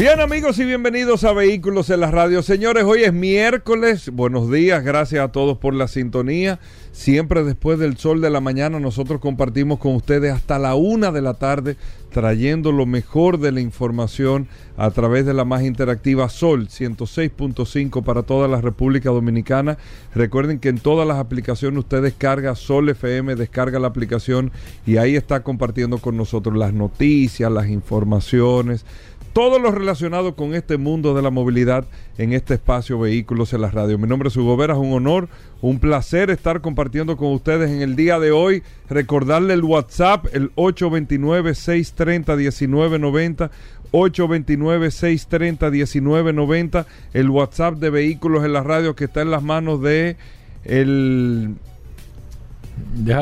Bien amigos y bienvenidos a Vehículos en la Radio. Señores, hoy es miércoles. Buenos días, gracias a todos por la sintonía. Siempre después del sol de la mañana nosotros compartimos con ustedes hasta la una de la tarde trayendo lo mejor de la información a través de la más interactiva Sol 106.5 para toda la República Dominicana. Recuerden que en todas las aplicaciones usted descarga Sol FM, descarga la aplicación y ahí está compartiendo con nosotros las noticias, las informaciones todo lo relacionado con este mundo de la movilidad en este espacio Vehículos en la Radio. Mi nombre es Hugo Vera, es un honor, un placer estar compartiendo con ustedes en el día de hoy. Recordarle el WhatsApp, el 829-630-1990. 829-630-1990, el WhatsApp de Vehículos en la Radio que está en las manos de el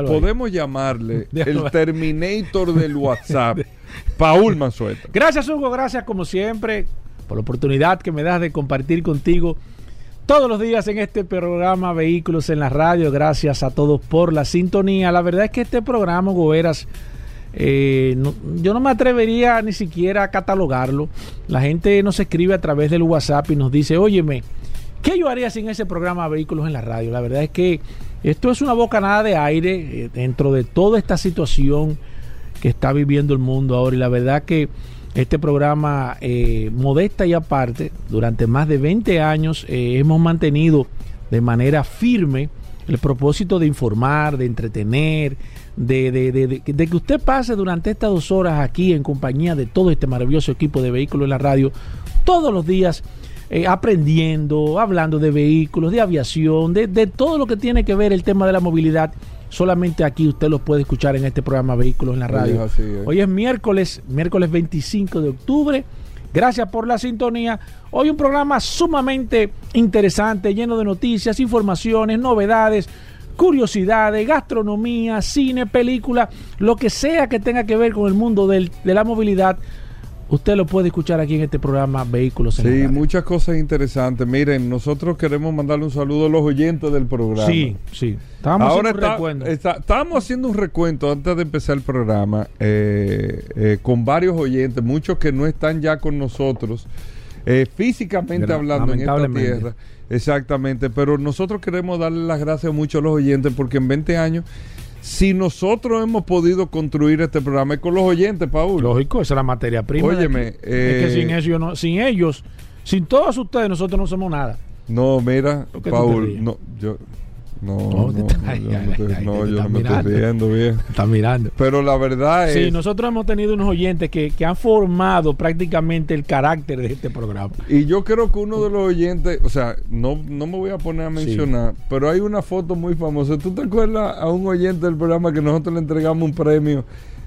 podemos llamarle el Terminator del WhatsApp. Paul Mansueta. Gracias, Hugo. Gracias, como siempre, por la oportunidad que me das de compartir contigo todos los días en este programa Vehículos en la Radio. Gracias a todos por la sintonía. La verdad es que este programa, Goberas, eh, yo no me atrevería ni siquiera a catalogarlo. La gente nos escribe a través del WhatsApp y nos dice, óyeme, ¿qué yo haría sin ese programa Vehículos en la Radio? La verdad es que esto es una bocanada de aire eh, dentro de toda esta situación que está viviendo el mundo ahora. Y la verdad que este programa, eh, modesta y aparte, durante más de 20 años eh, hemos mantenido de manera firme el propósito de informar, de entretener, de, de, que usted pase durante estas dos horas aquí en compañía de todo este maravilloso equipo de vehículos en la radio, todos los días eh, aprendiendo, hablando de vehículos, de aviación, de, de todo lo que tiene que ver el tema de la movilidad Solamente aquí usted lo puede escuchar en este programa Vehículos en la Radio. Hoy es miércoles, miércoles 25 de octubre. Gracias por la sintonía. Hoy un programa sumamente interesante, lleno de noticias, informaciones, novedades, curiosidades, gastronomía, cine, película, lo que sea que tenga que ver con el mundo de la movilidad Usted lo puede escuchar aquí en este programa Vehículos en Sí, muchas cosas interesantes. Miren, nosotros queremos mandarle un saludo a los oyentes del programa. Sí, sí. Estábamos Ahora haciendo un recuento. estábamos haciendo un recuento antes de empezar el programa eh, eh, con varios oyentes, muchos que no están ya con nosotros, eh, físicamente hablando en esta tierra. Exactamente, pero nosotros queremos darle las gracias mucho a los oyentes porque en 20 años si nosotros hemos podido construir este programa es con los oyentes, Paul. Lógico, esa es la materia prima. Óyeme. es que eh, sin ellos, no, sin ellos, sin todos ustedes, nosotros no somos nada. No, mira, Paul, no, yo, no, no, no, yo no me estoy riendo bien. Está mirando. Pero la verdad es. Sí, nosotros hemos tenido unos oyentes que, que, han formado prácticamente el carácter de este programa. Y yo creo que uno de los oyentes, o sea, no, no me voy a poner a mencionar, pero hay una foto muy famosa. ¿Tú te acuerdas a un oyente del programa que nosotros le entregamos un premio?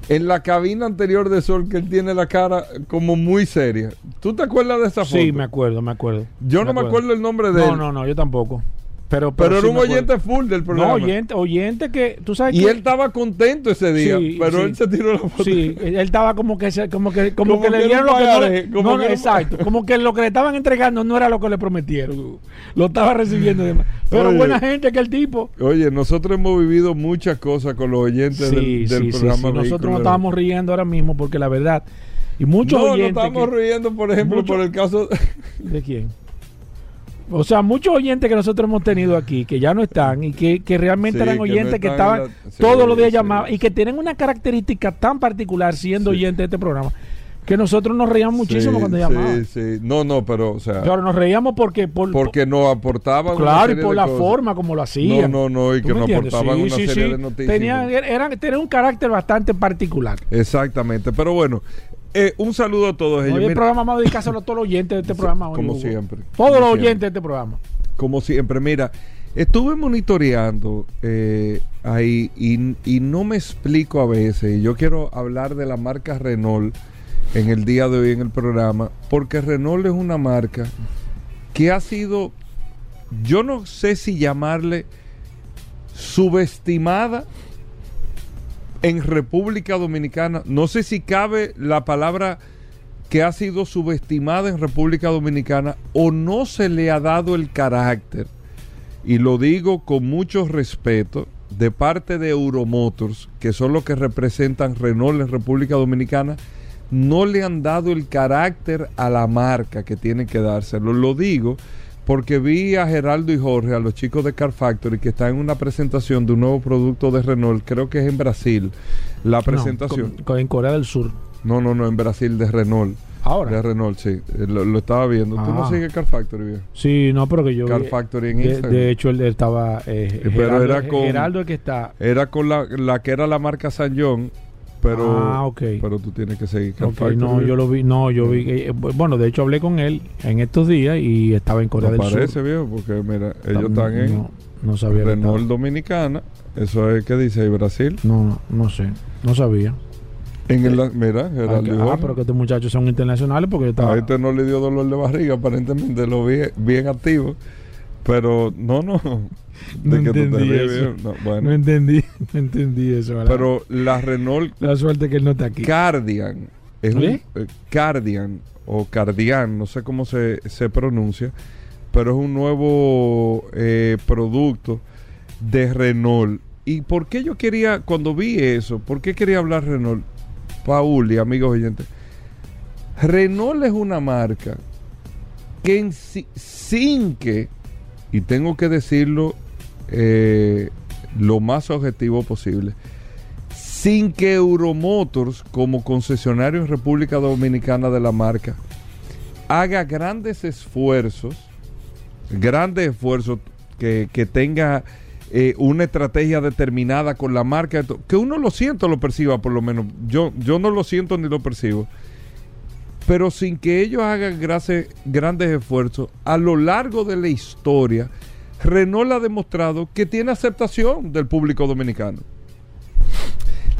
En la cabina anterior de Sol, que él tiene la cara como muy seria. ¿Tú te acuerdas de esa foto? Sí, me acuerdo, me acuerdo. Yo no me acuerdo el nombre de él. No, no, no, yo tampoco. Pero, pero, era un oyente full del programa. No, oyente, oyente que tú sabes Y él estaba contento ese día, pero él se tiró la foto. Sí, él estaba como que como que como, que, le dieron lo que no, como exacto, como que lo que le estaban entregando no era lo que le prometieron. Lo estaba recibiendo demás. Pero buena gente que el tipo. Oye, nosotros hemos vivido muchas cosas con los oyentes del, del programa. Nosotros nos estábamos riendo ahora mismo porque la verdad y muchos no, oyentes No, estamos riendo, por ejemplo, por el caso de quién? O sea, muchos oyentes que nosotros hemos tenido aquí, que ya no están, y que, realmente eran oyentes que, estaban todos los días llamados, y que tienen una característica tan particular siendo oyentes de este programa, que nosotros nos reíamos muchísimo cuando llamaban. Sí, sí. No, no, pero, o sea. Pero nos reíamos porque. porque nos aportaban. Claro, y por la forma como lo hacían. No, no, no, y que nos aportaban una serie de noticias. Tenían, eran, tenían un carácter bastante particular. Exactamente, pero bueno. Eh, un saludo a todos ellos. Hoy el programa vamos a dedicárselo a todos los oyentes de este programa. como siempre. Todos los oyentes de este programa. Como siempre. Mira, estuve monitoreando eh, ahí y, y, no me explico a veces. Y yo quiero hablar de la marca Renault en el día de hoy en el programa, porque Renault es una marca que ha sido yo no sé si llamarle subestimada en República Dominicana. No sé si cabe la palabra que ha sido subestimada en República Dominicana o no se le ha dado el carácter, y lo digo con mucho respeto, de parte de Euromotors, que son los que representan Renault en República Dominicana, no le han dado el carácter a la marca que tiene que dárselo. Lo digo porque vi a Geraldo y Jorge, a los chicos de Car Factory, que están en una presentación de un nuevo producto de Renault, creo que es en Brasil, la presentación. No, con- en Corea del Sur. No, no, no, en Brasil, de Renault. Ahora. De Renault, sí. Eh, Lo, lo estaba viendo. ¿Tú no Ah. sigues Car Factory, viejo? Sí, no, pero que yo. Car vi- Factory en de, Instagram. de hecho, él estaba. Eh, pero Geraldo, era con- Geraldo el que está. Era con la, la que era la marca San John, pero, Ah, pero tú tienes que seguir Factory. no, yo lo vi. No, yo vi. eh, bueno, de hecho, hablé con él en estos días y estaba en Corea No del parece, Sur. viejo, porque mira, ellos están en No, no sabía. Renault. Dominicana. Eso es que dice ahí Brasil. No, no, no sé. No sabía. En el, mira, Ah, Geraldo ah, Jorge. pero que estos muchachos son internacionales porque yo estaba. A este no le dio dolor de barriga, aparentemente lo vi bien activo. Pero no, no. No De que tú te entendí eso. viejo, no, bueno. No entendí, no entendí eso. ¿verdad? Pero la Renault la suerte que él no está aquí. Cardian es un ¿Eh? Cardian o Cardian, no sé cómo se, se pronuncia, pero es un nuevo eh, producto de Renault. ¿Y por qué yo quería, cuando vi eso, por qué quería hablar Renault? Paul y amigos oyentes. Renault es una marca que en sin que, y tengo que decirlo eh, lo más objetivo posible, sin que Euromotors, como concesionario en República Dominicana de la marca, haga grandes esfuerzos, grandes esfuerzos que, que tenga eh, una estrategia determinada con la marca, que uno lo siento, lo perciba por lo menos. Yo, yo no lo siento ni lo percibo. Pero sin que ellos hagan grandes esfuerzos, a lo largo de la historia, Renault ha demostrado que tiene aceptación del público dominicano.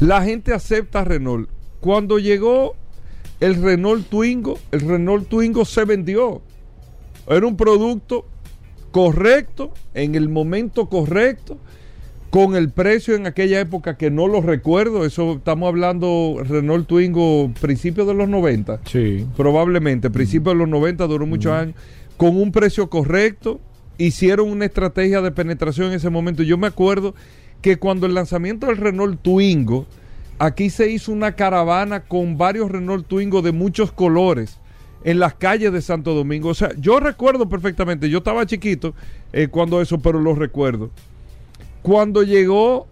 La gente acepta Renault. Cuando llegó el Renault Twingo, el Renault Twingo se vendió. Era un producto correcto, en el momento correcto, con el precio en aquella época que no lo recuerdo. Eso estamos hablando Renault Twingo principios de los 90 Sí. probablemente, principios de los 90, duró muchos años, con un precio correcto, hicieron una estrategia de penetración en ese momento. Yo me acuerdo que cuando el lanzamiento del Renault Twingo, aquí se hizo una caravana con varios Renault Twingo de muchos colores en las calles de Santo Domingo. O sea, yo recuerdo perfectamente, yo estaba chiquito eh, cuando eso, pero lo recuerdo. Cuando llegó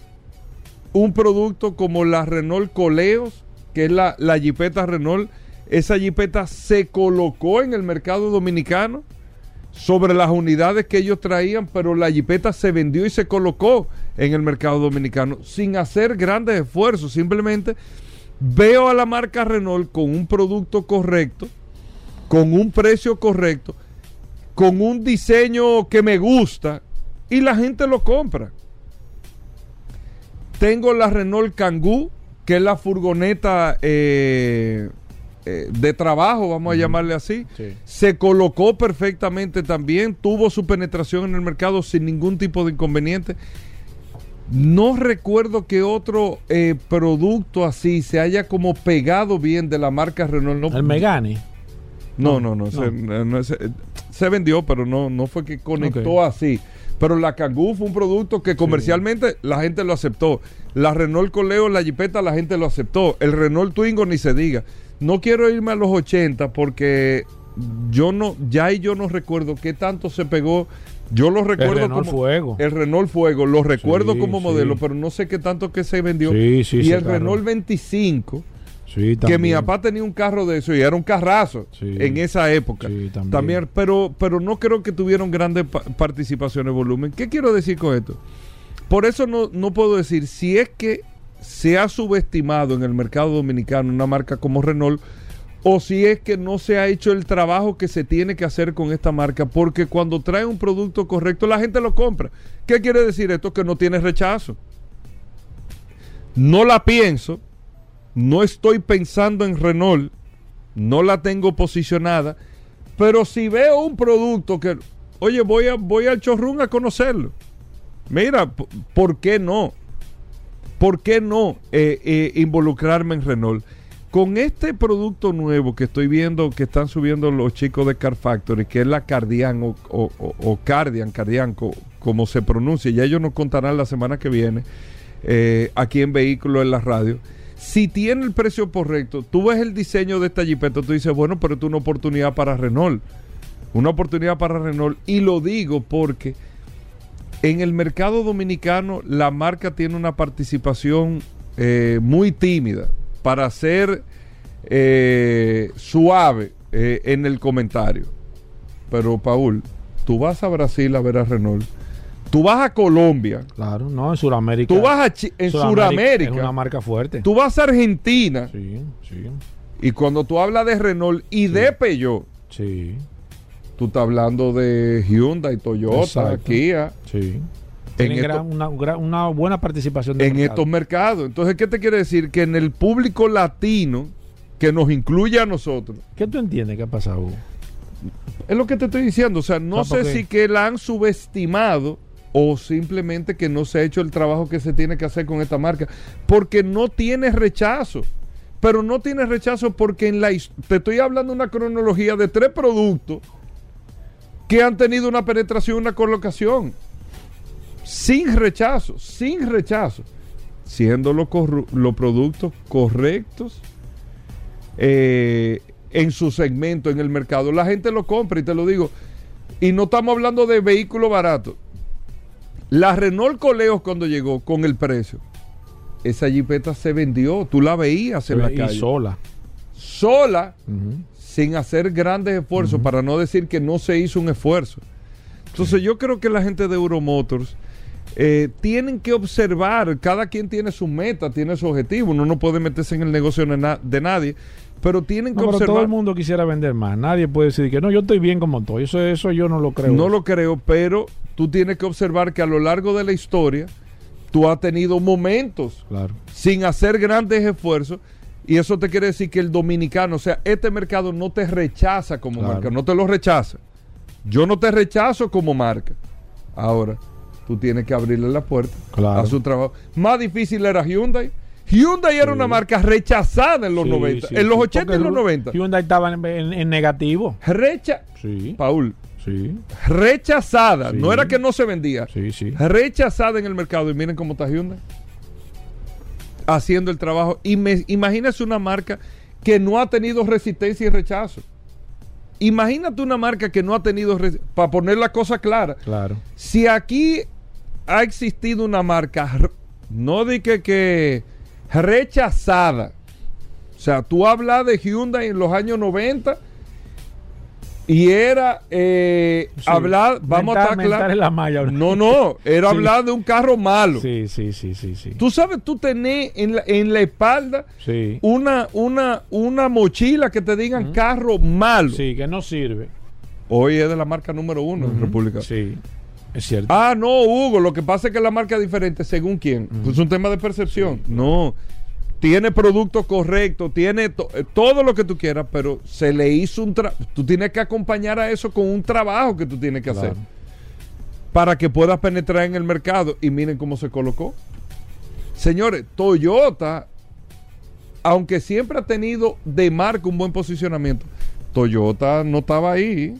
un producto como la Renault Coleos, que es la, la Renault, esa jipeta se colocó en el mercado dominicano sobre las unidades que ellos traían, pero la jipeta se vendió y se colocó en el mercado dominicano sin hacer grandes esfuerzos. Simplemente veo a la marca Renault con un producto correcto, con un precio correcto, con un diseño que me gusta y la gente lo compra. Tengo la Renault Kangoo, que es la furgoneta eh, eh, de trabajo, vamos a llamarle así. Sí. Se colocó perfectamente también, tuvo su penetración en el mercado sin ningún tipo de inconveniente. No recuerdo que otro eh, producto así se haya como pegado bien de la marca Renault. No, El Megane. no, no, no. No. Se, no, ese- se vendió, pero no, no fue que conectó así. Pero la Kangoo fue un producto que comercialmente la gente lo aceptó. La Renault Coleo, la Jeepeta, la gente lo aceptó. El Renault Twingo ni se diga. No quiero irme a los 80 porque yo no, ya y yo no recuerdo qué tanto se pegó. Yo lo recuerdo Renault como Fuego. el Renault Fuego, lo recuerdo Sí, como sí. modelo, pero no sé qué tanto que se vendió. Sí, y el. Renault 25 Sí, que mi papá tenía un carro de eso y era un carrazo Sí. en esa época. Sí, también. pero, pero no creo que tuvieron grandes pa- participaciones de volumen. ¿Qué quiero decir con esto? Por eso no, no puedo decir si es que se ha subestimado en el mercado dominicano una marca como Renault o si es que no se ha hecho el trabajo que se tiene que hacer con esta marca, porque cuando trae un producto correcto la gente lo compra. ¿Qué quiere decir esto? Que no tiene rechazo. No la pienso, no estoy pensando en Renault, no la tengo posicionada, pero si veo un producto que, oye, voy, a, voy al showroom a conocerlo. Mira, ¿por qué no? ¿Por qué no eh, eh, involucrarme en Renault? Con este producto nuevo que estoy viendo que están subiendo los chicos de Car Factory, que es la Cardian o, Cardian, Cardian, co- como se pronuncia, ya ellos nos contarán la semana que viene eh, aquí en Vehículos en la Radio. Si tiene el precio correcto, tú ves el diseño de esta jipeta, tú dices, bueno, pero es una oportunidad para Renault. Una oportunidad para Renault. Y lo digo porque en el mercado dominicano la marca tiene una participación eh, muy tímida para ser eh, suave eh, en el comentario. Pero Paul, tú vas a Brasil a ver a Renault. Tú vas a Colombia. Claro, no, en Sudamérica. Tú vas a Chi- en Es Sudamérica. una marca fuerte. Tú vas a Argentina. Sí, sí, Y cuando tú hablas de Renault y de Peugeot, sí, tú estás hablando de Hyundai, Toyota, Exacto. Kia. sí. En, esto- gran- una, gran- una buena participación de en estos mercados. Entonces, ¿qué te quiere decir? Que en el público latino, que nos incluye a nosotros, ¿Qué tú entiendes que ha pasado? Es lo que te estoy diciendo. O sea, no sé si que la han subestimado o simplemente que no se ha hecho el trabajo que se tiene que hacer con esta marca. Porque no tiene rechazo. Pero no tiene rechazo porque en la te estoy hablando una cronología de tres productos que han tenido una penetración, una colocación. Sin rechazo, sin rechazo. Siendo los productos correctos eh, en su segmento, en el mercado. La gente lo compra y te lo digo. Y no estamos hablando de vehículos baratos. La Renault Coleos cuando llegó con el precio, esa jipeta se vendió. Tú la veías en la y calle. sola. sola, sin hacer grandes esfuerzos, para no decir que no se hizo un esfuerzo. Entonces yo creo que la gente de Euromotors eh, tienen que observar, cada quien tiene su meta, tiene su objetivo, uno no puede meterse en el negocio de, na- de nadie, pero tienen que No, pero observar. todo el mundo quisiera vender más. Nadie puede decir que no, yo estoy bien como estoy. Eso, eso yo no lo creo. No lo creo, pero tú tienes que observar que a lo largo de la historia tú has tenido momentos Claro. sin hacer grandes esfuerzos y eso te quiere decir que el dominicano, o sea, este mercado no te rechaza como Claro. marca, no te lo rechaza. Yo no te rechazo como marca. Ahora, tú tienes que abrirle la puerta Claro. a su trabajo. Más difícil era Hyundai. Hyundai era una marca rechazada en los Sí, 90, sí, en los sí. 80 y Porque los 90. Hyundai estaba en, en- en negativo. Recha Sí. Paul, Sí. rechazada, Sí. no era que no se vendía. Sí, sí. rechazada en el mercado. Y miren cómo está Hyundai. Haciendo el trabajo. Y me, imagínese una marca que no ha tenido resistencia y rechazo. Imagínate una marca que no ha tenido, para poner la cosa clara, Claro. si aquí ha existido una marca, no di que, que rechazada, o sea, tú hablas de Hyundai en los años 90 y era eh, Sí. hablar, vamos a estar en la malla. No, no, era Sí. hablar de un carro malo. Sí, sí, sí, sí, sí. Tú sabes, tú tenés en la, en la espalda Sí. una, una, una mochila que te digan carro malo. Sí, que no sirve. Hoy es de la marca número uno en República. Sí, es cierto. Ah, no, Hugo, lo que pasa es que la marca es diferente según quién. Es un tema de percepción. No. Tiene producto correcto, tiene to- eh, todo lo que tú quieras, pero se le hizo un trabajo. Tú tienes que acompañar a eso con un trabajo que tú tienes que hacer para que puedas penetrar en el mercado. Y miren cómo se colocó. Señores, Toyota, aunque siempre ha tenido de marca un buen posicionamiento, Toyota no estaba ahí.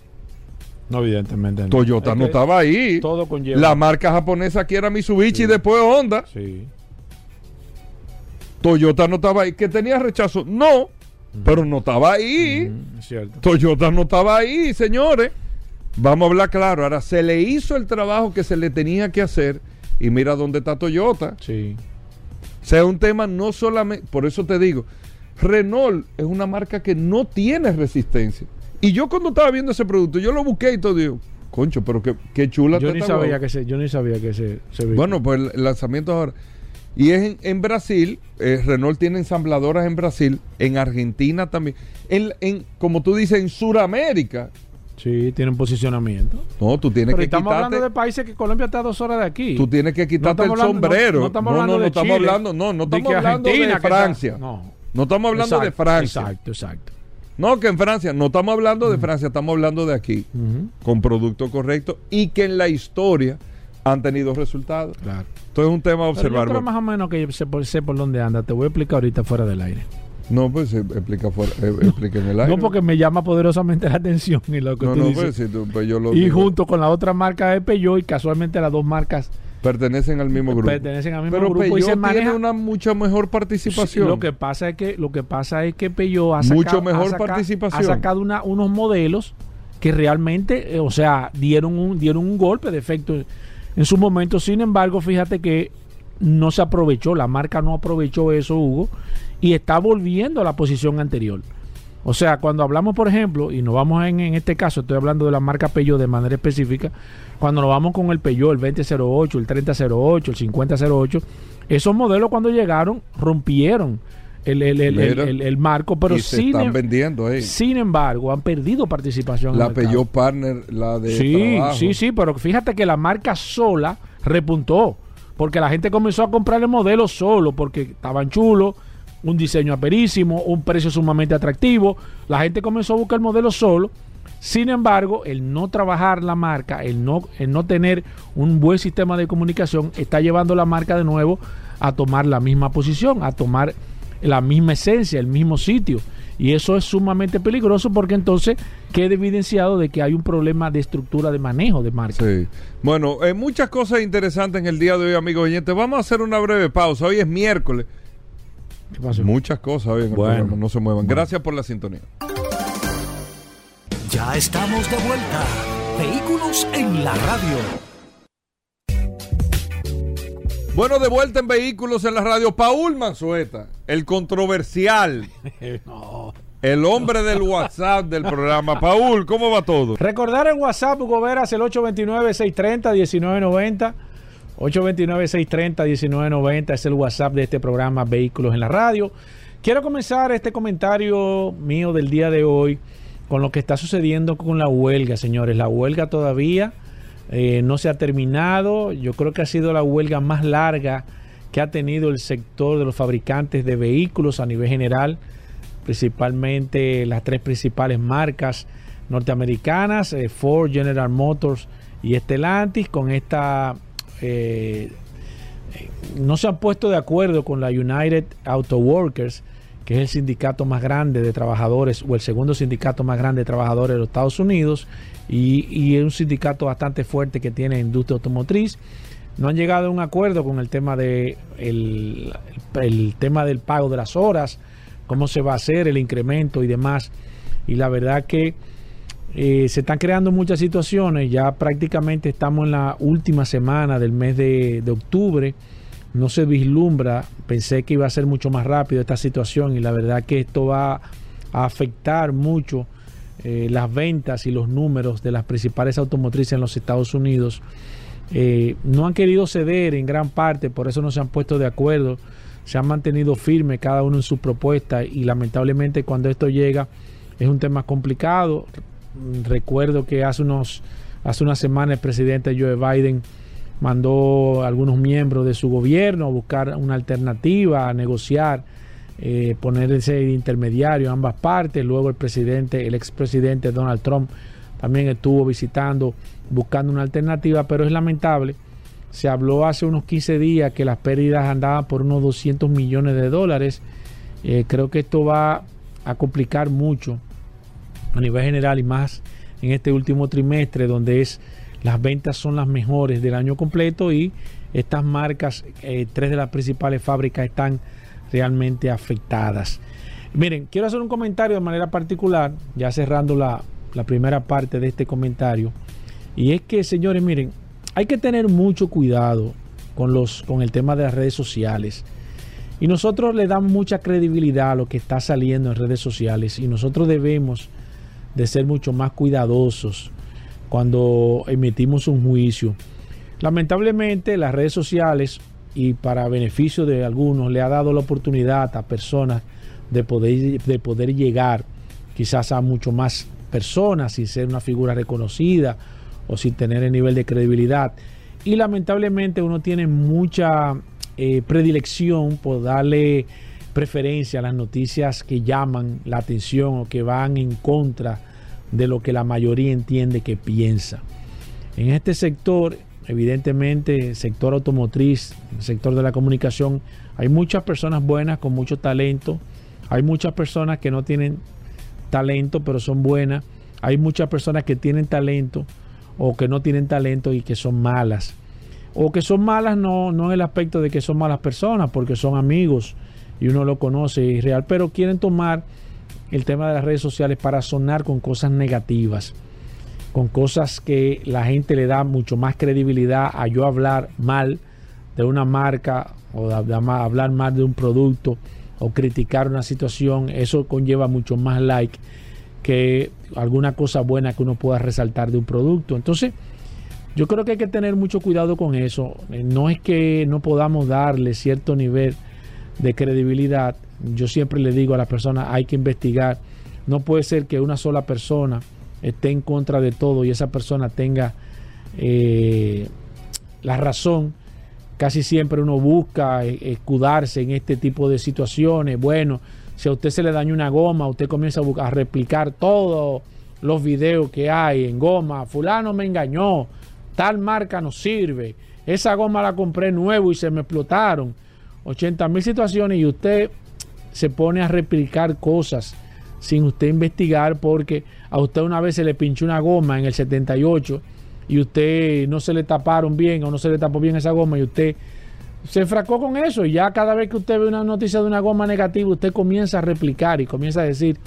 No, evidentemente. no. Toyota Es no que estaba ahí. Todo conlleva. La marca japonesa aquí era Mitsubishi y después Honda. Sí. Toyota no estaba ahí. ¿Que tenía rechazo? No, pero no estaba ahí. Es cierto. Toyota no estaba ahí, señores. Vamos a hablar claro. Ahora, se le hizo el trabajo que se le tenía que hacer y mira dónde está Toyota. Sí. O sea, es un tema no solamente, por eso te digo, Renault es una marca que no tiene resistencia. Y yo cuando estaba viendo ese producto, yo lo busqué y todo, digo, concho, pero qué, qué chula Yo ni sabía guagua". que se, yo ni sabía que se, se veía. Bueno, pues el, lanzamiento ahora. Y es en, en Brasil, eh, Renault tiene ensambladoras en Brasil, en Argentina también. En, en- como tú dices, en Sudamérica. Sí, tiene un posicionamiento. No, tú tienes Pero que estamos quitarte, hablando de países que Colombia está a dos horas de aquí. tú tienes que quitarte el hablando- no- sombrero. no estamos no, hablando no, no de estamos Chile, hablando, no, no de estamos que hablando de Francia. No. No estamos hablando de Francia. Exacto, exacto. No, que en Francia, no estamos hablando de Francia, estamos hablando de aquí, con producto correcto y que en la historia han tenido resultados. Claro. Entonces es un tema a Pero yo observar. creo más o menos que yo sé por, sé por dónde anda. Te voy a explicar ahorita fuera del aire. No, pues eh, explica, fuera, eh, explica en el aire. No porque me llama poderosamente la atención y lo que No, tú no, dices. pues, si tú- pues yo lo y digo. junto con la otra marca de Peugeot y casualmente las dos marcas pertenecen al mismo grupo. pertenecen al mismo Pero grupo y se Peugeot maneja tiene una mucha mejor participación. Lo que pasa es que lo que pasa es que Peugeot ha Mucho sacado, mejor ha saca- participación. ha sacado una- unos modelos que realmente, eh, o sea, dieron un dieron un golpe de efecto en su momento. Sin embargo, fíjate que no se aprovechó, la marca no aprovechó eso, Hugo, y está volviendo a la posición anterior. O sea, cuando hablamos, por ejemplo, y nos vamos en, en este caso, estoy hablando de la marca Peugeot de manera específica, cuando nos vamos con el Peugeot, el 2008, el 3008, el 5008, esos modelos cuando llegaron rompieron el, el- el- el- marco, pero y se sin, están em- vendiendo ahí. sin embargo han perdido participación. en la. Peugeot Partner, la de Sí, trabajo. sí, sí, pero fíjate que la marca sola repuntó, porque la gente comenzó a comprar el modelo solo, porque estaban chulos, un diseño aperísimo, un precio sumamente atractivo, la gente comenzó a buscar el modelo solo. Sin embargo, el no trabajar la marca, el no, el no tener un buen sistema de comunicación, está llevando la marca de nuevo a tomar la misma posición, a tomar la misma esencia, el mismo sitio. Y eso es sumamente peligroso porque entonces queda evidenciado de que hay un problema de estructura de manejo de marca. Sí. Bueno, eh, muchas cosas interesantes en el día de hoy, amigos oyentes. Vamos a hacer una breve pausa. Hoy es miércoles. ¿Qué pasó? Muchas cosas hoy en el Bueno. programa. No se muevan. Gracias por la sintonía. Ya estamos de vuelta. Vehículos en la radio. Bueno, de vuelta en Vehículos en la Radio. Paul Manzueta, el controversial, No. el hombre del WhatsApp del programa. Paul, ¿cómo va todo? Recordar el WhatsApp, Hugo Veras, el 829-630-1990. 829-630-1990 es el WhatsApp de este programa Vehículos en la Radio. Quiero comenzar este comentario mío del día de hoy con lo que está sucediendo con la huelga, señores. La huelga todavía eh, no se ha terminado. Yo creo que ha sido la huelga más larga que ha tenido el sector de los fabricantes de vehículos a nivel general, principalmente las tres principales marcas norteamericanas, eh, Ford, General Motors y Stellantis, con esta... eh, no se han puesto de acuerdo con la United Auto Workers, que es el sindicato más grande de trabajadores o el segundo sindicato más grande de trabajadores de los Estados Unidos y, es un sindicato bastante fuerte que tiene industria automotriz. No han llegado a un acuerdo con el tema de el tema del pago de las horas, cómo se va a hacer el incremento y demás. Y la verdad que eh, se están creando muchas situaciones. Ya prácticamente estamos en la última semana del mes de, octubre. No se vislumbra. Pensé que iba a ser mucho más rápido esta situación y la verdad que esto va a afectar mucho eh, las ventas y los números de las principales automotrices en los Estados Unidos. Eh, no han querido ceder en gran parte, por eso no se han puesto de acuerdo. Se han mantenido firmes cada uno en su propuesta y lamentablemente cuando esto llega es un tema complicado. Recuerdo que hace unos hace una semana el presidente Joe Biden mandó a algunos miembros de su gobierno a buscar una alternativa, a negociar, eh, poner ese intermediario a ambas partes. Luego el presidente, el expresidente Donald Trump también estuvo visitando, buscando una alternativa, pero es lamentable. Se habló hace unos 15 días que las pérdidas andaban por unos 200 millones de dólares. Eh, creo que esto va a complicar mucho a nivel general y más en este último trimestre donde es las ventas son las mejores del año completo y estas marcas, eh, tres de las principales fábricas están realmente afectadas. Miren, quiero hacer un comentario de manera particular, ya cerrando la, la primera parte de este comentario, y es que, señores, miren, hay que tener mucho cuidado con, los, con el tema de las redes sociales. Y nosotros le damos mucha credibilidad a lo que está saliendo en redes sociales y nosotros debemos de ser mucho más cuidadosos cuando emitimos un juicio. Lamentablemente las redes sociales y para beneficio de algunos le ha dado la oportunidad a personas de poder, de poder llegar quizás a mucho más personas sin ser una figura reconocida o sin tener el nivel de credibilidad. Y lamentablemente uno tiene mucha eh, predilección por darle preferencia a las noticias que llaman la atención o que van en contra de lo que la mayoría entiende que piensa. En este sector, evidentemente, sector automotriz, sector de la comunicación, hay muchas personas buenas con mucho talento, hay muchas personas que no tienen talento pero son buenas, hay muchas personas que tienen talento o que no tienen talento y que son malas. O que son malas no, no en el aspecto de que son malas personas, porque son amigos y uno lo conoce es real, pero quieren tomar el tema de las redes sociales para sonar con cosas negativas, con cosas que la gente le da mucho más credibilidad a yo hablar mal de una marca o hablar mal de un producto o criticar una situación, eso conlleva mucho más like que alguna cosa buena que uno pueda resaltar de un producto. Entonces, yo creo que hay que tener mucho cuidado con eso. Eh, no es que no podamos darle cierto nivel de credibilidad. Yo siempre le digo a las personas, hay que investigar. No puede ser que una sola persona esté en contra de todo y esa persona tenga eh, la razón. Casi siempre uno busca eh, escudarse en este tipo de situaciones. Bueno, si a usted se le daña una goma, usted comienza a, a replicar todos los videos que hay en goma. Fulano me engañó, tal marca no sirve. Esa goma la compré nuevo y se me explotaron. 80 mil situaciones y usted se pone a replicar cosas sin usted investigar porque a usted una vez se le pinchó una goma en el 78 y usted no se le taparon bien o no se le tapó bien esa goma y usted se fracó con eso y ya cada vez que usted ve una noticia de una goma negativa, usted comienza a replicar y comienza a decir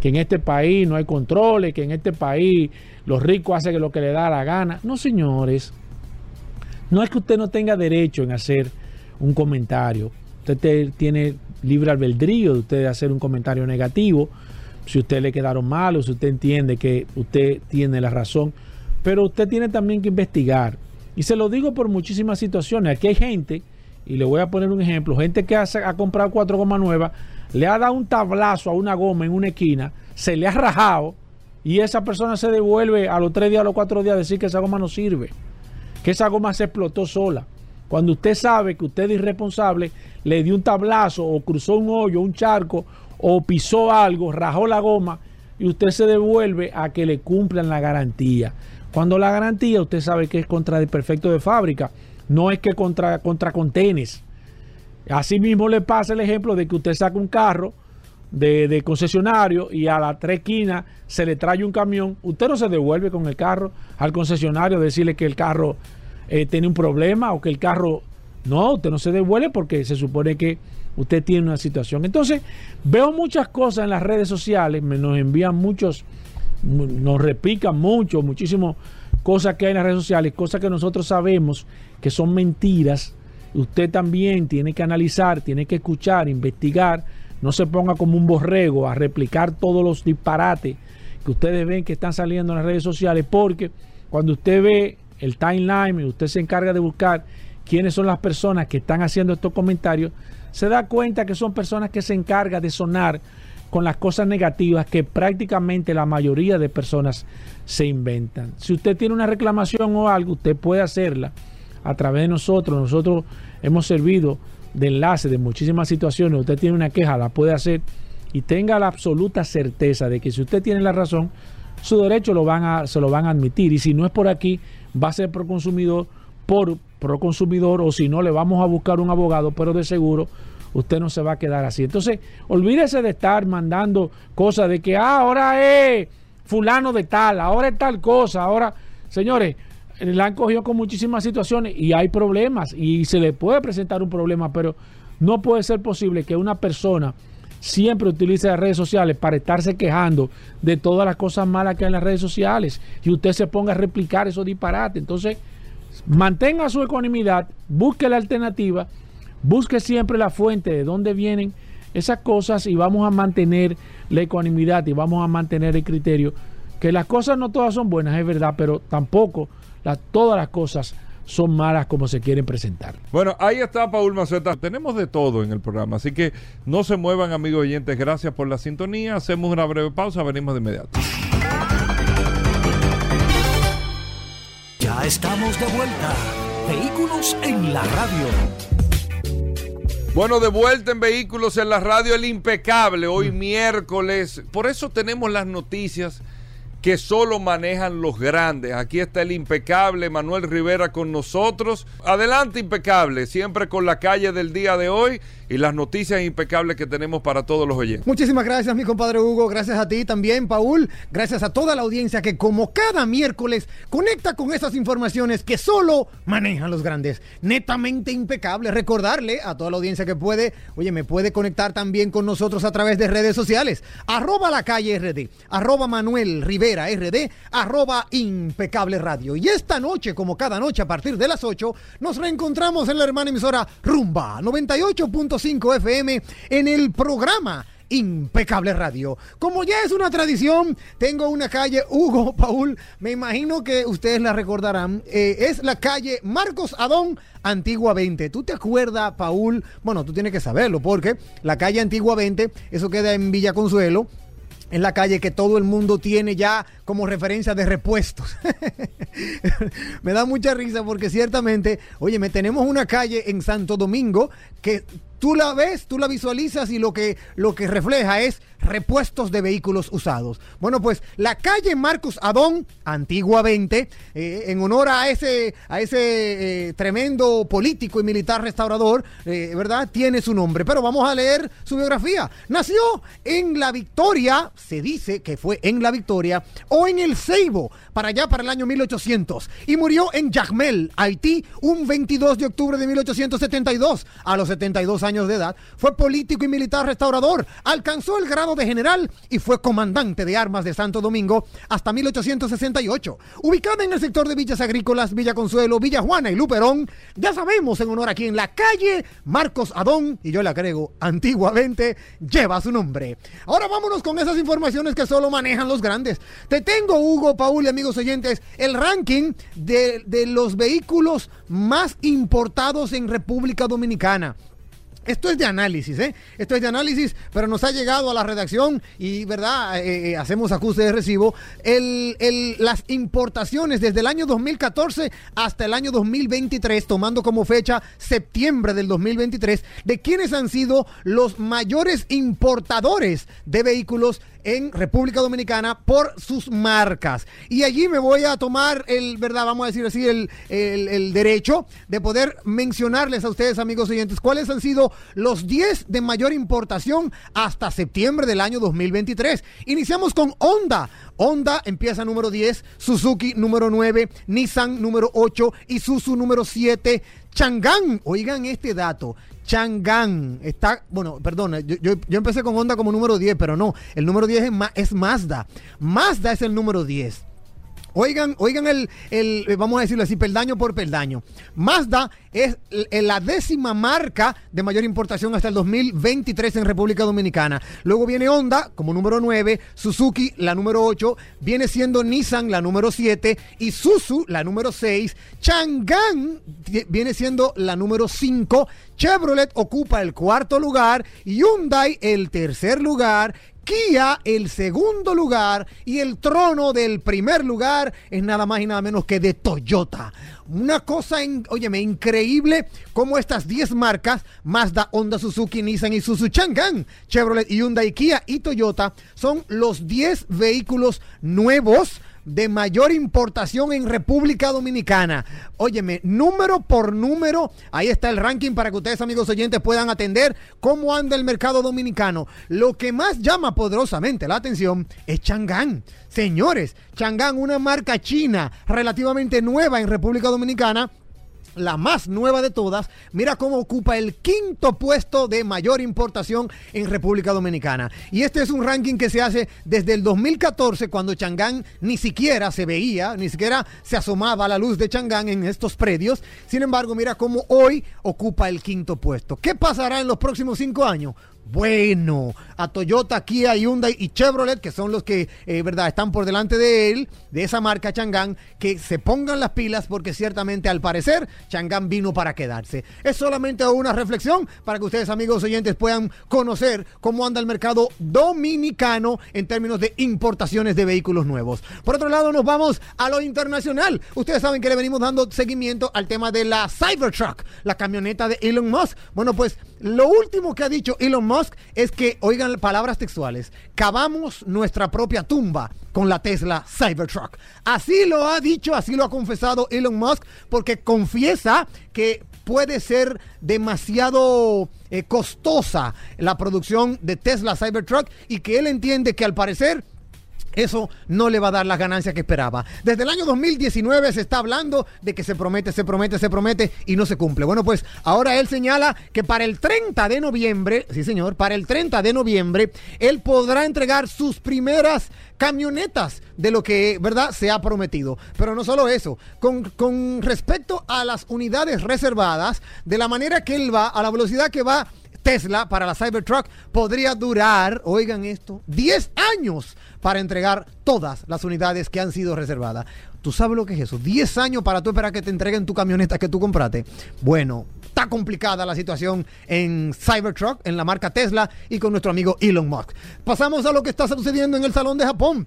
que en este país no hay controles, que en este país los ricos hacen lo que le da la gana. No, señores, no es que usted no tenga derecho en hacer un comentario. Usted tiene libre albedrío de usted hacer un comentario negativo, si usted le quedaron malos, si usted entiende que usted tiene la razón, pero usted tiene también que investigar. Y se lo digo por muchísimas situaciones. Aquí hay gente y le voy a poner un ejemplo, gente que ha, ha comprado cuatro gomas nuevas, le ha dado un tablazo a una goma en una esquina, se le ha rajado y esa persona se devuelve a los tres días, a los cuatro días a decir que esa goma no sirve, que esa goma se explotó sola. Cuando usted sabe que usted es irresponsable, le dio un tablazo o cruzó un hoyo, un charco o pisó algo, rajó la goma y usted se devuelve a que le cumplan la garantía. Cuando la garantía usted sabe que es contra el perfecto de fábrica no es que contra, contra contenes. Así mismo le pasa el ejemplo de que usted saca un carro de, concesionario y a la tres esquinas se le trae un camión. Usted no se devuelve con el carro al concesionario a decirle que el carro eh, tiene un problema o que el carro... No, usted no se devuelve porque se supone que usted tiene una situación. Entonces, veo muchas cosas en las redes sociales, me nos envían muchos, nos repican mucho, muchísimas cosas que hay en las redes sociales, cosas que nosotros sabemos que son mentiras, usted también tiene que analizar, tiene que escuchar, investigar, no se ponga como un borrego a replicar todos los disparates que ustedes ven que están saliendo en las redes sociales, porque cuando usted ve el timeline y usted se encarga de buscar quiénes son las personas que están haciendo estos comentarios, se da cuenta que son personas que se encargan de sonar con las cosas negativas que prácticamente la mayoría de personas se inventan. Si usted tiene una reclamación o algo, usted puede hacerla a través de nosotros. Nosotros hemos servido de enlace de muchísimas situaciones. Usted tiene una queja, la puede hacer y tenga la absoluta certeza de que si usted tiene la razón, su derecho se lo van a admitir. Y si no es por aquí, va a ser pro consumidor, por pro consumidor, o si no, le vamos a buscar un abogado, pero de seguro usted no se va a quedar así. Entonces, olvídese de estar mandando cosas de que ah, ahora es fulano de tal, ahora es tal cosa, ahora, señores, la han cogido con muchísimas situaciones y hay problemas y se le puede presentar un problema, pero no puede ser posible que una persona siempre utilice las redes sociales para estarse quejando de todas las cosas malas que hay en las redes sociales y usted se ponga a replicar esos disparates. Entonces, mantenga su ecuanimidad, busque la alternativa, busque siempre la fuente de dónde vienen esas cosas y vamos a mantener la ecuanimidad y vamos a mantener el criterio que las cosas no todas son buenas, es verdad, pero tampoco todas las cosas son malas como se quieren presentar. Bueno, ahí está Paul Maceta. Tenemos de todo en el programa, así que no se muevan, amigos oyentes. Gracias por la sintonía. Hacemos una breve pausa, venimos de inmediato. Ya estamos de vuelta. Vehículos en la radio. Bueno, de vuelta en Vehículos en la Radio El Impecable, hoy miércoles. Por eso tenemos las noticias que solo manejan los grandes. Aquí está el impecable Manuel Rivera con nosotros. Adelante, impecable, siempre con la calle del día de hoy y las noticias impecables que tenemos para todos los oyentes. Muchísimas gracias, mi compadre Hugo. Gracias a ti también, Paul. Gracias a toda la audiencia que, como cada miércoles, conecta con esas informaciones que solo manejan los grandes. Netamente impecable. Recordarle a toda la audiencia que puede, oye, me puede conectar también con nosotros a través de redes sociales. Arroba la calle RD, arroba Manuel Rivera RD, arroba impecable radio. Y esta noche, como cada noche a partir de las 8, nos reencontramos en la hermana emisora Rumba 98.5 FM en el programa Impecable Radio. Como ya es una tradición, tengo una calle, Hugo, Paul, me imagino que ustedes la recordarán, eh, es la calle Marcos Adón, Antigua 20. ¿Tú te acuerdas, Paul? Bueno, tú tienes que saberlo, porque la calle Antigua 20, eso queda en Villa Consuelo, en la calle que todo el mundo tiene ya como referencia de repuestos. me da mucha risa porque ciertamente, oye, me tenemos una calle en Santo Domingo que tú la ves, tú la visualizas y lo que, lo que refleja es repuestos de vehículos usados. Bueno, pues la calle Marcos Adón, Antigua 20, eh, en honor a ese, a ese eh, tremendo político y militar restaurador, eh, ¿verdad? Tiene su nombre. Pero vamos a leer su biografía. Nació en La Victoria, se dice que fue en La Victoria, o en El Ceibo, para allá para el año 1800, y murió en Jacmel, Haití, un 22 de octubre de 1872, a los 72 años de edad. Fue político y militar restaurador, alcanzó el grado de general y fue comandante de armas de Santo Domingo hasta 1868. Ubicada en el sector de Villas Agrícolas, Villa Consuelo, Villa Juana y Luperón, ya sabemos en honor aquí en la calle Marcos Adón, y yo le agrego antiguamente, lleva su nombre. Ahora vámonos con esas informaciones que solo manejan los grandes. Te tengo, Hugo, Paul y amigos oyentes, el ranking de, de los vehículos más importados en República Dominicana. Esto es de análisis, ¿eh? Esto es de análisis, pero nos ha llegado a la redacción y, ¿verdad? Eh, eh, hacemos acuse de recibo. El, el, las importaciones desde el año 2014 hasta el año 2023, tomando como fecha septiembre del 2023, de quienes han sido los mayores importadores de vehículos en República Dominicana por sus marcas. Y allí me voy a tomar el, ¿verdad? Vamos a decir así, el, el, derecho de poder mencionarles a ustedes, amigos oyentes, cuáles han sido los 10 de mayor importación hasta septiembre del año 2023. Iniciamos con Honda. Honda empieza número 10, Suzuki número 9, Nissan número 8, Isuzu número 7, Chang'an. Oigan este dato. Chang'an está, bueno, perdón, yo, yo, yo, empecé con Honda como número 10, pero no, el número 10 es, es Mazda. Mazda es el número 10. Oigan, oigan el, el, vamos a decirlo así, peldaño por peldaño. Mazda es la décima marca de mayor importación hasta el 2023 en República Dominicana. Luego viene Honda como número 9, Suzuki la número 8, viene siendo Nissan la número 7, Isuzu la número 6, Chang'an viene siendo la número 5, Chevrolet ocupa el cuarto lugar, Hyundai el tercer lugar, Kia el segundo lugar y el trono del primer lugar es nada más y nada menos que de Toyota. Una cosa, en, óyeme, increíble como estas 10 marcas, Mazda, Honda, Suzuki, Nissan y Suzuki Chang'an, Chevrolet, Hyundai, Kia y Toyota, son los 10 vehículos nuevos de mayor importación en República Dominicana. Óyeme, número por número, ahí está el ranking para que ustedes, amigos oyentes, puedan atender cómo anda el mercado dominicano. Lo que más llama poderosamente la atención es Chang'an. Señores, Chang'an, una marca china relativamente nueva en República Dominicana, la más nueva de todas, mira cómo ocupa el quinto puesto de mayor importación en República Dominicana. Y este es un ranking que se hace desde el 2014, cuando Chang'an ni siquiera se veía, ni siquiera se asomaba a la luz de Chang'an en estos predios. Sin embargo, mira cómo hoy ocupa el quinto puesto. ¿Qué pasará en los próximos cinco años? bueno a Toyota, Kia, Hyundai y Chevrolet, que son los que, eh, verdad, están por delante de él, de esa marca Chang'an, que se pongan las pilas porque ciertamente al parecer Chang'an vino para quedarse. Es solamente una reflexión para que ustedes, amigos oyentes, puedan conocer cómo anda el mercado dominicano en términos de importaciones de vehículos nuevos. Por otro lado, nos vamos a lo internacional. Ustedes saben que le venimos dando seguimiento al tema de la Cybertruck, la camioneta de Elon Musk. Bueno, pues lo último que ha dicho Elon Musk es que, oigan palabras textuales, cavamos nuestra propia tumba con la Tesla Cybertruck. Así lo ha dicho, así lo ha confesado Elon Musk, porque confiesa que puede ser demasiado eh, costosa la producción de Tesla Cybertruck y que él entiende que al parecer eso no le va a dar las ganancias que esperaba. Desde el año 2019 se está hablando de que se promete, se promete, se promete y no se cumple. Bueno, pues ahora él señala que para el 30 de noviembre, sí señor, para el 30 de noviembre, él podrá entregar sus primeras camionetas de lo que, ¿verdad?, se ha prometido. Pero no solo eso, con, con respecto a las unidades reservadas, de la manera que él va, a la velocidad que va, Tesla para la Cybertruck podría durar, oigan esto, 10 años para entregar todas las unidades que han sido reservadas. ¿Tú sabes lo que es eso? 10 años para tú esperar que te entreguen tu camioneta que tú compraste. Bueno, está complicada la situación en Cybertruck, en la marca Tesla y con nuestro amigo Elon Musk. Pasamos a lo que está sucediendo en el Salón de Japón.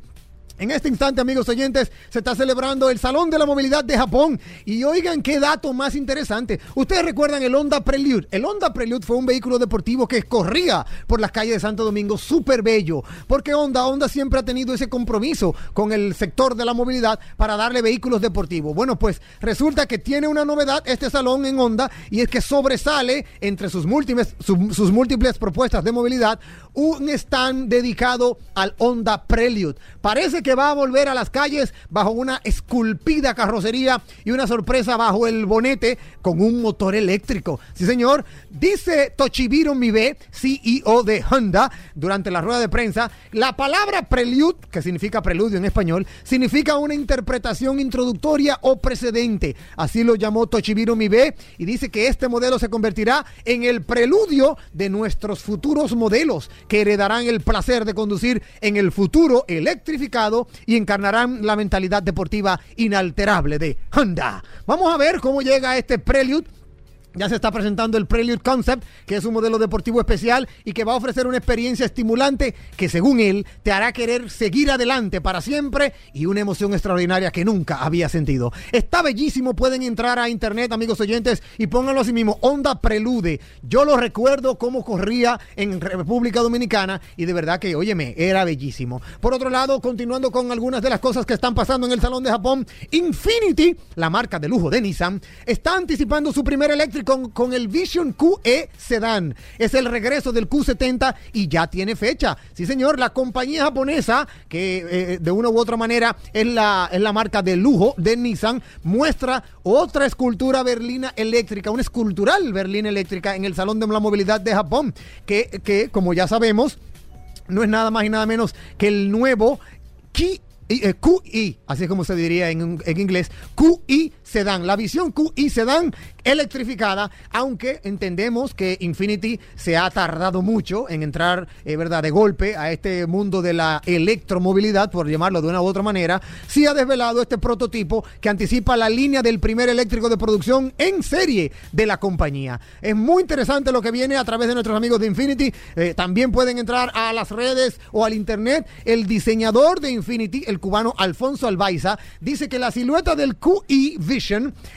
En este instante, amigos oyentes, se está celebrando el Salón de la Movilidad de Japón. Y oigan qué dato más interesante. Ustedes recuerdan el Honda Prelude. El Honda Prelude fue un vehículo deportivo que corría por las calles de Santo Domingo, súper bello. Porque Honda, Honda siempre ha tenido ese compromiso con el sector de la movilidad para darle vehículos deportivos. Bueno, pues resulta que tiene una novedad este salón en Honda y es que sobresale entre sus múltiples, sus, sus múltiples propuestas de movilidad un stand dedicado al Honda Prelude. Parece que va a volver a las calles bajo una esculpida carrocería y una sorpresa bajo el bonete con un motor eléctrico. Sí, señor. Dice Tochibiro Mibe, CEO de Honda, durante la rueda de prensa, la palabra prelude, que significa preludio en español, significa una interpretación introductoria o precedente. Así lo llamó Tochibiro Mibe y dice que este modelo se convertirá en el preludio de nuestros futuros modelos que heredarán el placer de conducir en el futuro electrificado y encarnarán la mentalidad deportiva inalterable de Honda. Vamos a ver cómo llega este Prelude ya se está presentando el Prelude Concept, que es un modelo deportivo especial y que va a ofrecer una experiencia estimulante que según él te hará querer seguir adelante para siempre y una emoción extraordinaria que nunca había sentido. Está bellísimo, pueden entrar a internet amigos oyentes y pónganlo así mismo, Honda Prelude. Yo lo recuerdo cómo corría en República Dominicana y de verdad que, óyeme, era bellísimo. Por otro lado, continuando con algunas de las cosas que están pasando en el Salón de Japón, Infinity, la marca de lujo de Nissan, está anticipando su primer eléctrico con, con, el Vision QE Sedan. Es el regreso del Q70 y ya tiene fecha. Sí, señor, la compañía japonesa, que eh, de una u otra manera es la, es la marca de lujo de Nissan, muestra otra escultura berlina eléctrica, una escultural berlina eléctrica en el Salón de la Movilidad de Japón, que, que como ya sabemos, no es nada más y nada menos que el nuevo Ki eh, QI, así es como se diría en, en, inglés, QI Sedan. La visión QI Sedan electrificada, aunque entendemos que Infinity se ha tardado mucho en entrar, eh, ¿verdad?, de golpe a este mundo de la electromovilidad, por llamarlo de una u otra manera, sí ha desvelado este prototipo que anticipa la línea del primer eléctrico de producción en serie de la compañía. Es muy interesante lo que viene a través de nuestros amigos de Infinity. Eh, también pueden entrar a las redes o al internet. El diseñador de Infinity, el cubano Alfonso Albaiza, dice que la silueta del QI Vision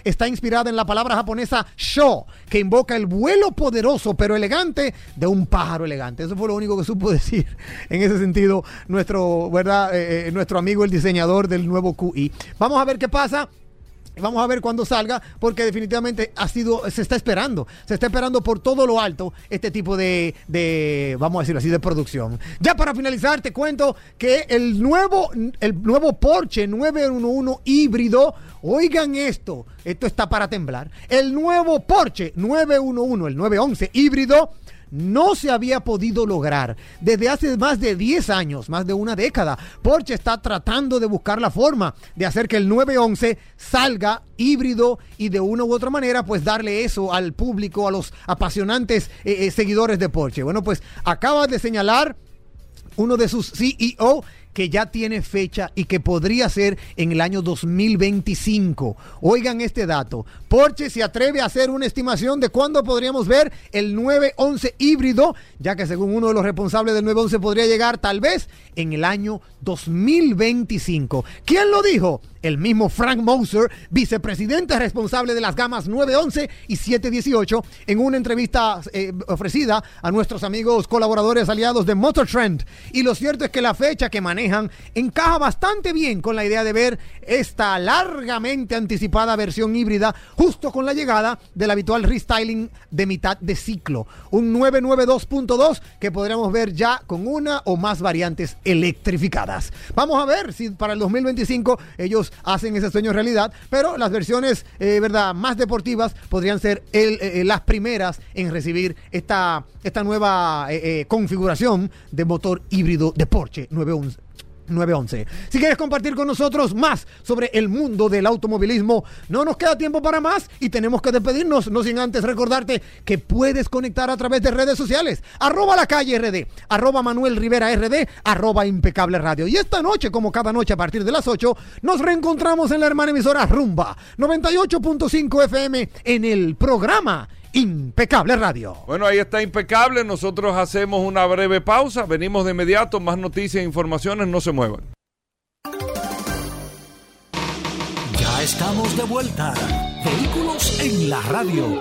está inspirada en la palabra japonesa Sho, que invoca el vuelo poderoso pero elegante de un pájaro elegante. Eso fue lo único que supo decir en ese sentido nuestro, ¿verdad? Eh, nuestro amigo el diseñador del nuevo QI. Vamos a ver qué pasa. Vamos a ver cuándo salga, porque definitivamente ha sido, se está esperando, se está esperando por todo lo alto este tipo de, de, vamos a decirlo así, de producción. Ya para finalizar, te cuento que el nuevo, el nuevo Porsche 911 híbrido, oigan esto, esto está para temblar. El nuevo Porsche 911, el 911 híbrido, no se había podido lograr desde hace más de 10 años, más de una década. Porsche está tratando de buscar la forma de hacer que el 911 salga híbrido y de una u otra manera pues darle eso al público, a los apasionantes eh, eh, seguidores de Porsche. Bueno, pues acaba de señalar uno de sus CEO que ya tiene fecha y que podría ser en el año 2025. Oigan este dato. Porsche se atreve a hacer una estimación de cuándo podríamos ver el 911 híbrido, ya que según uno de los responsables del 911 podría llegar tal vez en el año 2025. ¿Quién lo dijo? El mismo Frank Moser, vicepresidente responsable de las gamas 911 y 718, en una entrevista eh, ofrecida a nuestros amigos colaboradores aliados de Motor Trend. Y lo cierto es que la fecha que manejan encaja bastante bien con la idea de ver esta largamente anticipada versión híbrida justo con la llegada del habitual restyling de mitad de ciclo. Un 992.2 que podríamos ver ya con una o más variantes electrificadas. Vamos a ver si para el 2025 ellos hacen ese sueño realidad, pero las versiones eh, verdad más deportivas podrían ser el, eh, las primeras en recibir esta, esta nueva eh, configuración de motor híbrido de Porsche 911. 911. Si quieres compartir con nosotros más sobre el mundo del automovilismo, no nos queda tiempo para más y tenemos que despedirnos, no sin antes recordarte que puedes conectar a través de redes sociales, arroba la calle RD, arroba Manuel Rivera RD, arroba impecable radio. Y esta noche, como cada noche a partir de las 8, nos reencontramos en la hermana emisora Rumba 98.5 FM en el programa Impecable Radio. Bueno, ahí está Impecable. Nosotros hacemos una breve pausa. Venimos de inmediato. Más noticias e informaciones. No se muevan. Ya estamos de vuelta. Vehículos en la radio.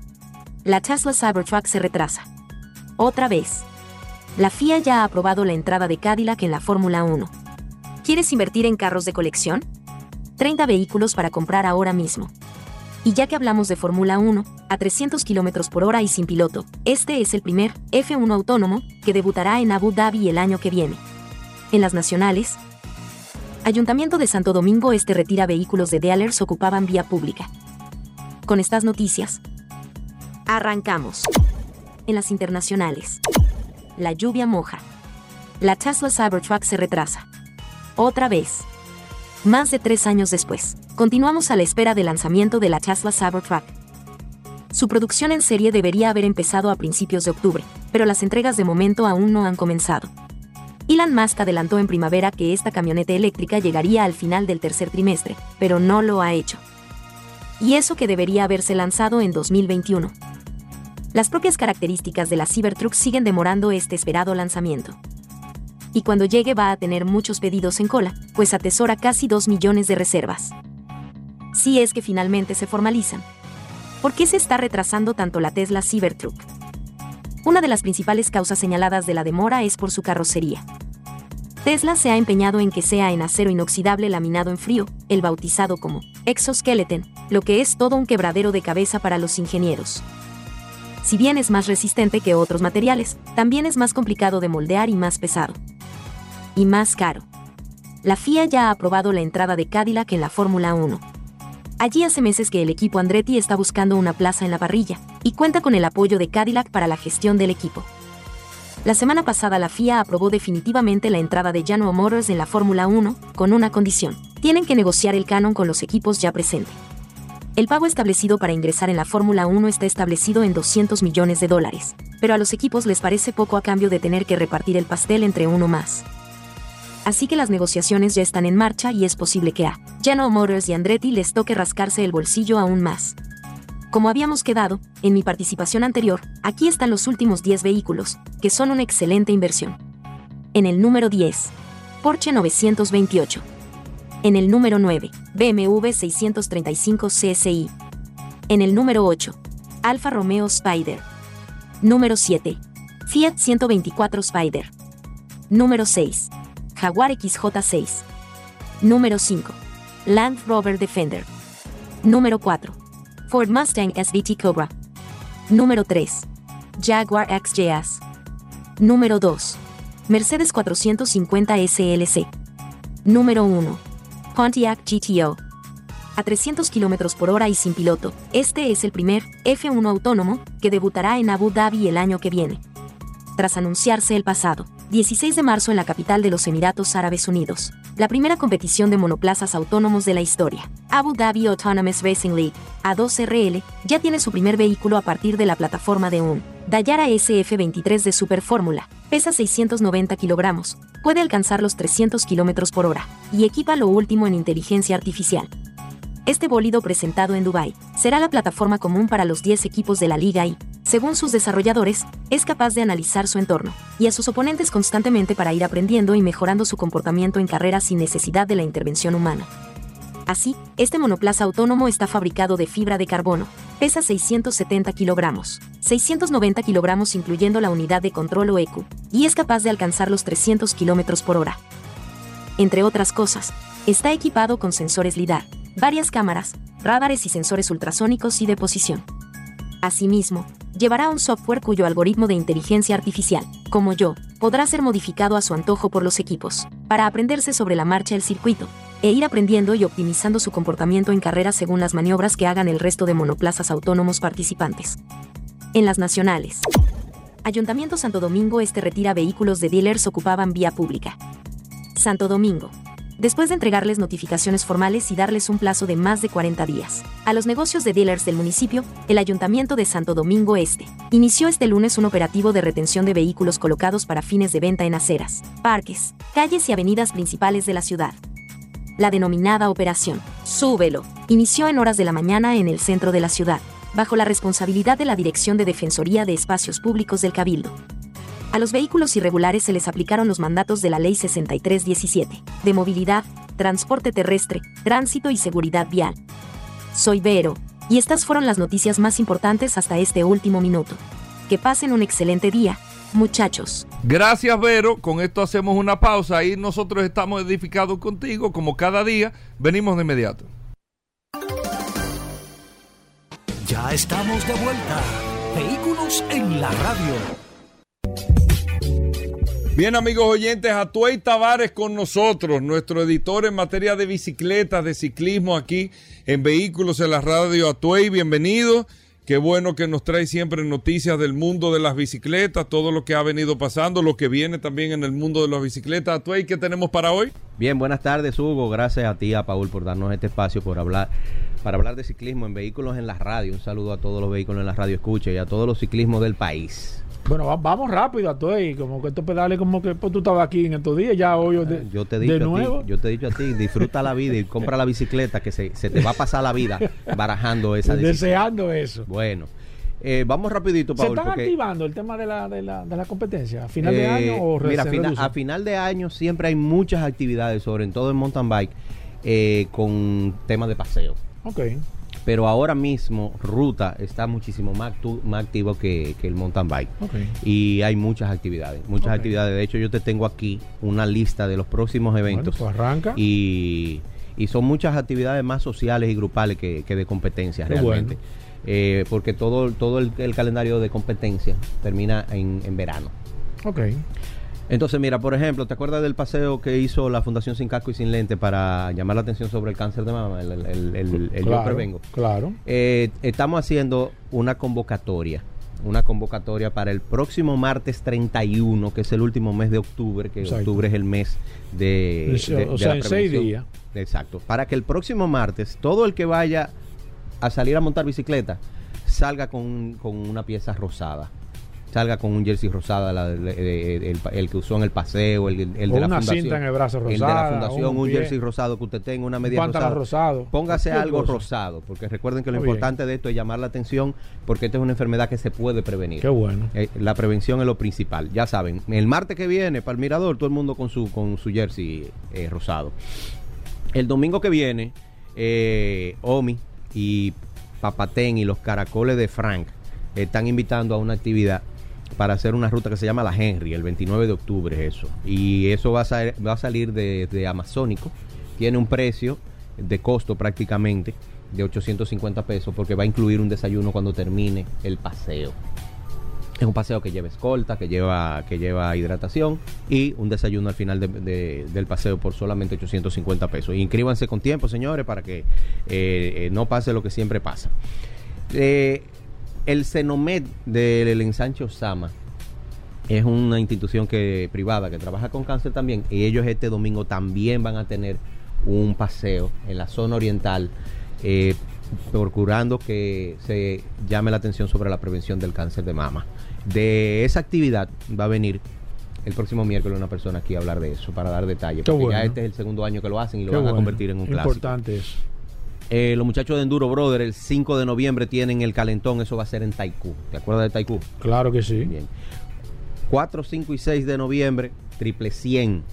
La Tesla Cybertruck se retrasa. Otra vez. La FIA ya ha aprobado la entrada de Cadillac en la Fórmula 1. ¿Quieres invertir en carros de colección? 30 vehículos para comprar ahora mismo. Y ya que hablamos de Fórmula 1, a 300 km por hora y sin piloto, este es el primer F1 autónomo que debutará en Abu Dhabi el año que viene. En las nacionales, Ayuntamiento de Santo Domingo Este retira vehículos de dealers ocupaban vía pública. Con estas noticias, Arrancamos. En las internacionales. La lluvia moja. La Tesla Cybertruck se retrasa. Otra vez. Más de tres años después, continuamos a la espera del lanzamiento de la Tesla Cybertruck. Su producción en serie debería haber empezado a principios de octubre, pero las entregas de momento aún no han comenzado. Elon Musk adelantó en primavera que esta camioneta eléctrica llegaría al final del tercer trimestre, pero no lo ha hecho. Y eso que debería haberse lanzado en 2021. Las propias características de la Cybertruck siguen demorando este esperado lanzamiento. Y cuando llegue va a tener muchos pedidos en cola, pues atesora casi 2 millones de reservas. Si es que finalmente se formalizan. ¿Por qué se está retrasando tanto la Tesla Cybertruck? Una de las principales causas señaladas de la demora es por su carrocería. Tesla se ha empeñado en que sea en acero inoxidable laminado en frío, el bautizado como exoskeleton, lo que es todo un quebradero de cabeza para los ingenieros. Si bien es más resistente que otros materiales, también es más complicado de moldear y más pesado. Y más caro. La FIA ya ha aprobado la entrada de Cadillac en la Fórmula 1. Allí hace meses que el equipo Andretti está buscando una plaza en la parrilla, y cuenta con el apoyo de Cadillac para la gestión del equipo. La semana pasada la FIA aprobó definitivamente la entrada de General Motors en la Fórmula 1, con una condición. Tienen que negociar el canon con los equipos ya presentes. El pago establecido para ingresar en la Fórmula 1 está establecido en 200 millones de dólares, pero a los equipos les parece poco a cambio de tener que repartir el pastel entre uno más. Así que las negociaciones ya están en marcha y es posible que a General Motors y Andretti les toque rascarse el bolsillo aún más. Como habíamos quedado, en mi participación anterior, aquí están los últimos 10 vehículos, que son una excelente inversión. En el número 10, Porsche 928. En el número 9, BMW 635 CSI. En el número 8, Alfa Romeo Spider. Número 7, Fiat 124 Spider. Número 6, Jaguar XJ6. Número 5, Land Rover Defender. Número 4, Ford Mustang SVT Cobra. Número 3, Jaguar XJS. Número 2, Mercedes 450 SLC. Número 1, Pontiac GTO. A 300 km por hora y sin piloto, este es el primer F1 autónomo que debutará en Abu Dhabi el año que viene. Tras anunciarse el pasado 16 de marzo en la capital de los Emiratos Árabes Unidos, la primera competición de monoplazas autónomos de la historia. Abu Dhabi Autonomous Racing League, A2RL, ya tiene su primer vehículo a partir de la plataforma de un Dayara SF23 de Super Fórmula, pesa 690 kilogramos, puede alcanzar los 300 kilómetros por hora, y equipa lo último en inteligencia artificial. Este bólido presentado en Dubai será la plataforma común para los 10 equipos de la liga y, según sus desarrolladores, es capaz de analizar su entorno y a sus oponentes constantemente para ir aprendiendo y mejorando su comportamiento en carrera sin necesidad de la intervención humana. Así, este monoplaza autónomo está fabricado de fibra de carbono, pesa 670 kilogramos, 690 kilogramos incluyendo la unidad de control o EQ, y es capaz de alcanzar los 300 kilómetros por hora. Entre otras cosas, está equipado con sensores LIDAR, varias cámaras, radares y sensores ultrasónicos y de posición. Asimismo, llevará un software cuyo algoritmo de inteligencia artificial, como yo, podrá ser modificado a su antojo por los equipos, para aprenderse sobre la marcha del circuito, e ir aprendiendo y optimizando su comportamiento en carrera según las maniobras que hagan el resto de monoplazas autónomos participantes. En las nacionales. Ayuntamiento Santo Domingo Este retira vehículos de dealers ocupaban vía pública. Santo Domingo, después de entregarles notificaciones formales y darles un plazo de más de 40 días. A los negocios de dealers del municipio, el Ayuntamiento de Santo Domingo Este inició este lunes un operativo de retención de vehículos colocados para fines de venta en aceras, parques, calles y avenidas principales de la ciudad. La denominada Operación Súbelo inició en horas de la mañana en el centro de la ciudad, bajo la responsabilidad de la Dirección de Defensoría de Espacios Públicos del Cabildo. A los vehículos irregulares se les aplicaron los mandatos de la Ley 6317, de movilidad, transporte terrestre, tránsito y seguridad vial. Soy Vero, y estas fueron las noticias más importantes hasta este último minuto. Que pasen un excelente día, muchachos. Gracias, Vero. Con esto hacemos una pausa y nosotros estamos edificados contigo, como cada día. Venimos de inmediato. Ya estamos de vuelta. Vehículos en la radio. Bien, amigos oyentes, Atuey Tavares con nosotros, nuestro editor en materia de bicicletas, de ciclismo aquí en Vehículos en la Radio. Atuey, bienvenido. Qué bueno que nos trae siempre noticias del mundo de las bicicletas, todo lo que ha venido pasando, lo que viene también en el mundo de las bicicletas. Atuey, ¿qué tenemos para hoy? Bien, buenas tardes, Hugo. Gracias a ti, a Paul, por darnos este espacio por hablar, para hablar de ciclismo en Vehículos en la Radio. Un saludo a todos los vehículos en la radio escucha y a todos los ciclismos del país. Bueno, va- vamos rápido a todo y como que estos pedales como que pues, tú estabas aquí en estos días, ya hoy de, Yo te he de dicho a nuevo. ti, yo te he dicho a ti, disfruta la vida y compra la bicicleta que se, se te va a pasar la vida barajando esa deseando eso. Bueno, eh, vamos rapidito, ¿Se Paul. están porque, activando el tema de la, de la, de la competencia a final de eh, año o re- Mira, se fina- a final de año siempre hay muchas actividades, sobre todo en mountain bike, eh, con temas de paseo. Ok. Pero ahora mismo Ruta está muchísimo más, más activo que, que el mountain bike. Ok. Y hay muchas actividades, muchas actividades. De hecho, yo te tengo aquí una lista de los próximos eventos. Bueno, pues arranca. y, y son muchas actividades más sociales y grupales que, que de competencias Qué realmente. Eh, porque todo, todo el, el calendario de competencia termina en, en verano. Ok. Entonces, mira, por ejemplo, ¿te acuerdas del paseo que hizo la Fundación Sin Casco y Sin Lente para llamar la atención sobre el cáncer de mama? El, el- el- el- el Yo claro, Prevengo. Claro. Eh, estamos haciendo una convocatoria, una convocatoria para el próximo martes 31, que es el último mes de octubre, que Exacto. octubre es el mes de, o de sea, la en seis días. Exacto. Para que el próximo martes, todo el que vaya a salir a montar bicicleta, salga con, con una pieza rosada. Salga con un jersey rosada, la- el, el- el- el que usó en el paseo, el, de la una fundación. cinta en el brazo El de rosada, la fundación, un un, jersey rosado que usted tenga, una Un media pantalón rosada. rosado. Póngase algo cosa. rosado, porque recuerden que lo Muy bien. importante de esto es llamar la atención, porque esta es una enfermedad que se puede prevenir. Qué bueno. Eh, la prevención es lo principal. Ya saben, el martes que viene, para el Mirador, todo el mundo con su, con su jersey eh, rosado. El domingo que viene, eh, Omi y Papatén y los caracoles de Frank están invitando a una actividad para hacer una ruta que se llama la Henry, el 29 de octubre eso. Y eso va a, salir de, Amazónico. Tiene un precio de costo prácticamente de 850 pesos porque va a incluir un desayuno cuando termine el paseo. Es un paseo que lleva escolta, que lleva, que lleva hidratación y un desayuno al final de- de- del paseo por solamente 850 pesos. Inscríbanse con tiempo, señores, para que eh, eh, no pase lo que siempre pasa. Eh, el Cenomed del ensanche Osama es una institución que privada que trabaja con cáncer también y ellos este domingo también van a tener un paseo en la zona oriental eh, procurando que se llame la atención sobre la prevención del cáncer de mama. De esa actividad va a venir el próximo miércoles una persona aquí a hablar de eso para dar detalles. Porque bueno. ya este es el segundo año que lo hacen y lo Qué van a convertir en un clásico. Importante eso. Eh, los muchachos de Enduro Brother el 5 de noviembre tienen el calentón, eso va a ser en Taikú. ¿Te acuerdas de Taikú? Claro que sí. Bien. 4, 5 y 6 de noviembre, triple 100.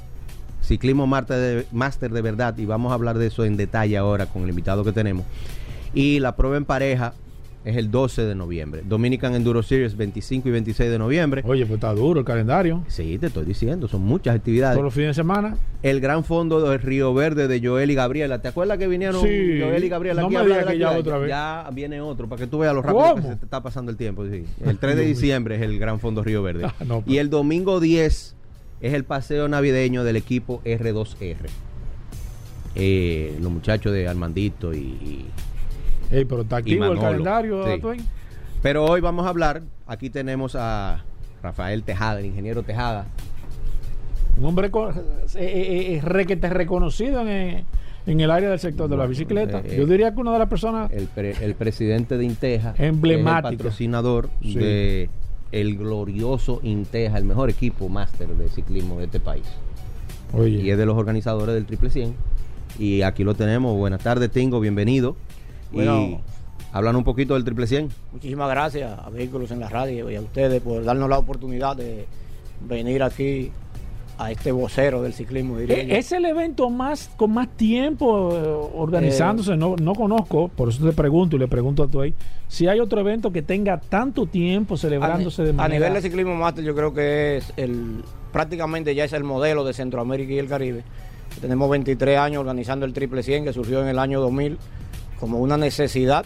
Ciclismo Máster de, Máster de verdad. Y vamos a hablar de eso en detalle ahora con el invitado que tenemos. Y la prueba en pareja es el 12 de noviembre. Dominican Enduro Series 25 y 26 de noviembre. Oye, pues está duro el calendario. Sí, te estoy diciendo, son muchas actividades. Todos los fines de semana. El gran fondo de Río Verde de Joel y Gabriela. ¿Te acuerdas que vinieron Sí. Joel y Gabriela No aquí me a hablar de que ya otra vez. Ya viene otro, para que tú veas lo rápido que se te está pasando el tiempo. sí. El 3 de diciembre es el gran fondo Río Verde. Ah, no, y pues. el domingo 10 es el paseo navideño del equipo R2R. Eh, los muchachos de Armandito y, y- Ey, pero está activo el calendario, Sí. Pero hoy vamos a hablar, aquí tenemos a Rafael Tejada, el ingeniero Tejada. Un hombre eh, eh, eh, requete reconocido en, en el área del sector de la bicicleta. Yo diría que una de las personas el, pre- el presidente de Inteja, el patrocinador Sí. de el glorioso Inteja, el mejor equipo máster de ciclismo de este país. Oye, Y es de los organizadores del Triple 100. Y aquí lo tenemos. Buenas tardes, Tingo, bienvenido. Y Bueno. hablan un poquito del Triple 100. Muchísimas gracias a Vehículos en la Radio y a ustedes por darnos la oportunidad de venir aquí a este vocero del ciclismo. diría yo. Eh, es el evento más con más tiempo eh, organizándose. no, no conozco, por eso te pregunto y le pregunto a tu ahí, si hay otro evento que tenga tanto tiempo celebrándose a, de ni- a manera. nivel de ciclismo máster yo creo que es el prácticamente ya es el modelo de Centroamérica y el Caribe. Tenemos 23 años organizando el Triple 100 que surgió en el año 2000 como una necesidad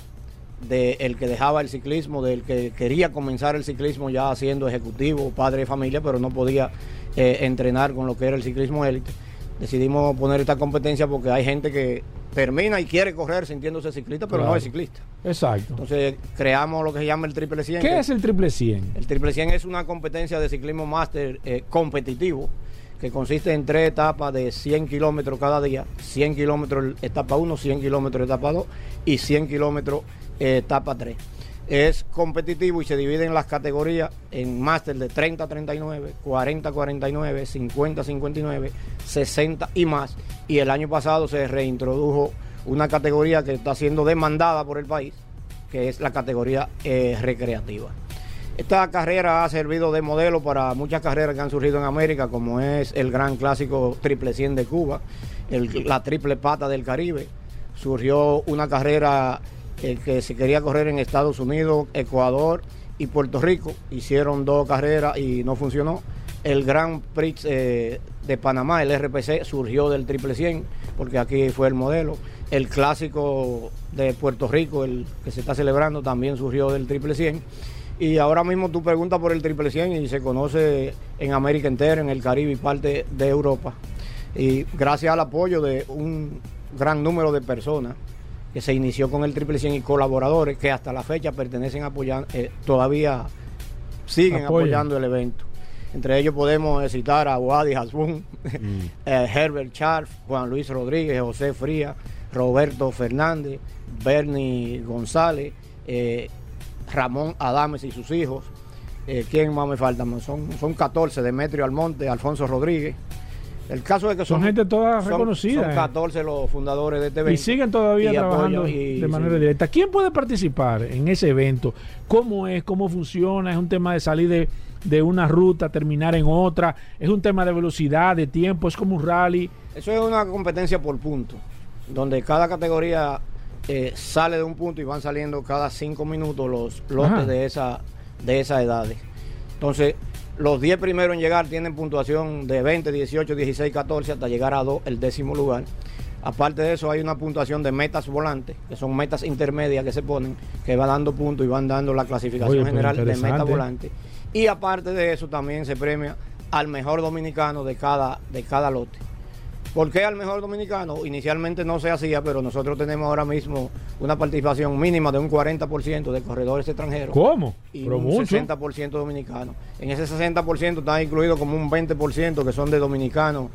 del que dejaba el ciclismo, del que quería comenzar el ciclismo ya siendo ejecutivo, padre de familia, pero no podía eh, entrenar con lo que era el ciclismo élite. Decidimos poner esta competencia porque hay gente que termina y quiere correr sintiéndose ciclista, pero no es ciclista. Exacto. Entonces creamos lo que se llama el Triple 100. ¿Qué es el triple 100? el Triple 100 es una competencia de ciclismo máster eh, competitivo que consiste en tres etapas de 100 kilómetros cada día. 100 kilómetros etapa 1, 100 kilómetros etapa 2 y 100 kilómetros eh, etapa 3. Es competitivo y se divide en las categorías en máster de 30 39, 40 49, 50 59, 60 y más. Y el año pasado se reintrodujo una categoría que está siendo demandada por el país, que es la categoría eh, recreativa. Esta carrera ha servido de modelo para muchas carreras que han surgido en América, como es el gran clásico Triple 100 de Cuba, la Triple Pata del Caribe. Surgió una carrera eh, que se quería correr en Estados Unidos, Ecuador y Puerto Rico. Hicieron dos carreras y no funcionó. El Gran Prix eh, de Panamá, el RPC, surgió del Triple 100, porque aquí fue el modelo. El clásico de Puerto Rico, el que se está celebrando, también surgió del Triple 100. Y ahora mismo tú preguntas por el Triple 100 y se conoce en América entera, en el Caribe y parte de Europa. Y gracias al apoyo de un gran número de personas que se inició con el Triple 100 y colaboradores que hasta la fecha pertenecen apoyando, eh, todavía siguen Apoyan. apoyando el evento. Entre ellos podemos citar a Wadi Hasbun, eh, Herbert Charles, Juan Luis Rodríguez, José Fría, Roberto Fernández, Bernie González, eh, Ramón Adames y sus hijos. Eh, ¿Quién más me falta? Son, son 14, Demetrio Almonte, Alfonso Rodríguez. El caso es que Son son, gente toda son- reconocida, Son eh. 14 los fundadores de este evento. Y siguen todavía Y trabajando y- de manera sí. directa. ¿Quién puede participar en ese evento? ¿Cómo es? ¿Cómo funciona? ¿Es un tema de salir de, de una ruta, terminar en otra? ¿Es un tema de velocidad, de tiempo? ¿Es como un rally? Eso es una competencia por punto, donde cada categoría eh, sale de un punto y van saliendo cada cinco minutos los lotes Ajá. de esa de esas edades. Entonces, los 10 primeros en llegar tienen puntuación de 20, 18, 16, 14 hasta llegar a 2, el décimo lugar. Aparte de eso, hay una puntuación de metas volantes, que son metas intermedias que se ponen, que va dando puntos y van dando la clasificación Oye, pues general de interesante. meta volante. Y aparte de eso, también se premia al mejor dominicano de cada, de cada lote. ¿Por qué al mejor dominicano? Inicialmente no se hacía, pero nosotros tenemos ahora mismo una participación mínima de un 40% de corredores extranjeros ¿Cómo? y Pero un mucho. 60% dominicano. En ese 60% están incluidos como un 20% que son de dominicanos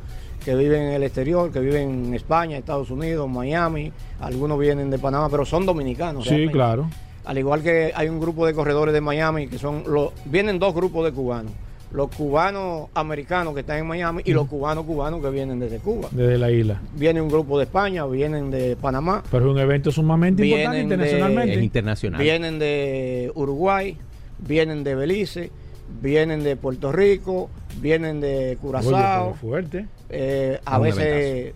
que viven en el exterior, que viven en España, Estados Unidos, Miami, algunos vienen de Panamá, pero son dominicanos. Sí, realmente. claro. Al igual que hay un grupo de corredores de Miami que son los vienen dos grupos de cubanos, los cubanos americanos que están en Miami y los cubanos cubanos que vienen desde Cuba. Desde la isla. Viene un grupo de España, vienen de Panamá, Pero es un evento sumamente importante de- internacionalmente. Es internacional. vienen de Uruguay, vienen de Belice, vienen de Puerto Rico, vienen de Curazao, fuerte. eh, a Un veces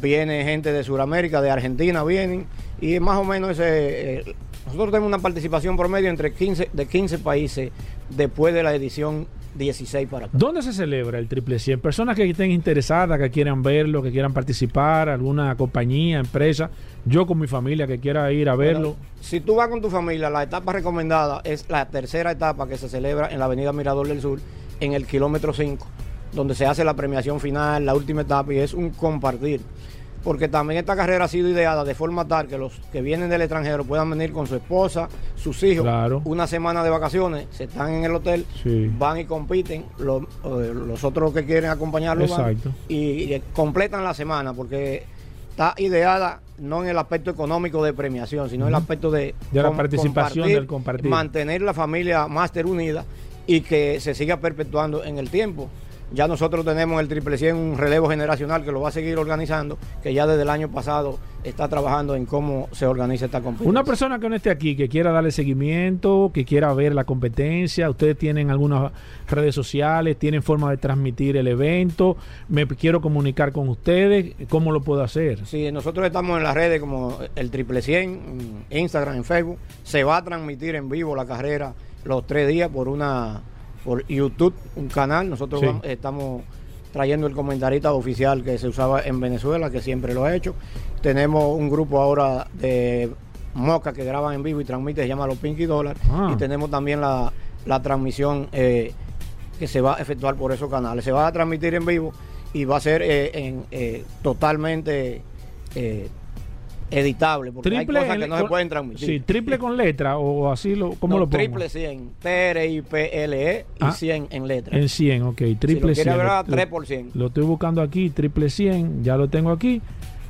viene gente de Sudamérica, de Argentina vienen y más o menos ese, eh, nosotros tenemos una participación promedio entre 15 de 15 países después de la edición 16 para acá. ¿Dónde se celebra el Triple 100? Personas que estén interesadas, que quieran verlo, que quieran participar, alguna compañía, empresa, yo con mi familia que quiera ir a verlo. Bueno, si tú vas con tu familia, la etapa recomendada es la tercera etapa que se celebra en la avenida Mirador del Sur, en el kilómetro 5, donde se hace la premiación final, la última etapa, y es un compartir. Porque también esta carrera ha sido ideada de forma tal que los que vienen del extranjero puedan venir con su esposa, sus hijos, Claro. una semana de vacaciones, se están en el hotel, Sí. van y compiten, los, eh, los otros que quieren acompañarlos van y, y completan la semana porque está ideada no en el aspecto económico de premiación, sino en el aspecto de, De la participación, del compartir. mantener la familia máster unida y que se siga perpetuando en el tiempo. Ya nosotros tenemos el Triple 100, un relevo generacional que lo va a seguir organizando, que ya desde el año pasado está trabajando en cómo se organiza esta competencia. Una persona que no esté aquí, que quiera darle seguimiento, que quiera ver la competencia, ustedes tienen algunas redes sociales, tienen forma de transmitir el evento, me quiero comunicar con ustedes, ¿cómo lo puedo hacer? Sí, nosotros estamos en las redes como el Triple 100, en Instagram, en Facebook. Se va a transmitir en vivo la carrera los tres días por una por YouTube, un canal. Nosotros Sí. vamos- estamos trayendo el comentarista oficial que se usaba en Venezuela, que siempre lo ha hecho. Tenemos un grupo ahora de Moca que graban en vivo y transmite, se llama Los Pinky Dollar. Ah. Y tenemos también la, la transmisión eh, que se va a efectuar por esos canales. Se va a transmitir en vivo y va a ser eh, en, eh, totalmente editable, porque hay cosas que no se con- pueden transmitir. Sí, triple con letra o así, lo, ¿cómo No, lo pongo? triple 100, T-R-I-P-L-E y Ah. 100 en letra. En 100, ok, si triple lo quiere 100. ver, Lo- 3 por 100. Lo estoy buscando aquí, triple 100, ya lo tengo aquí.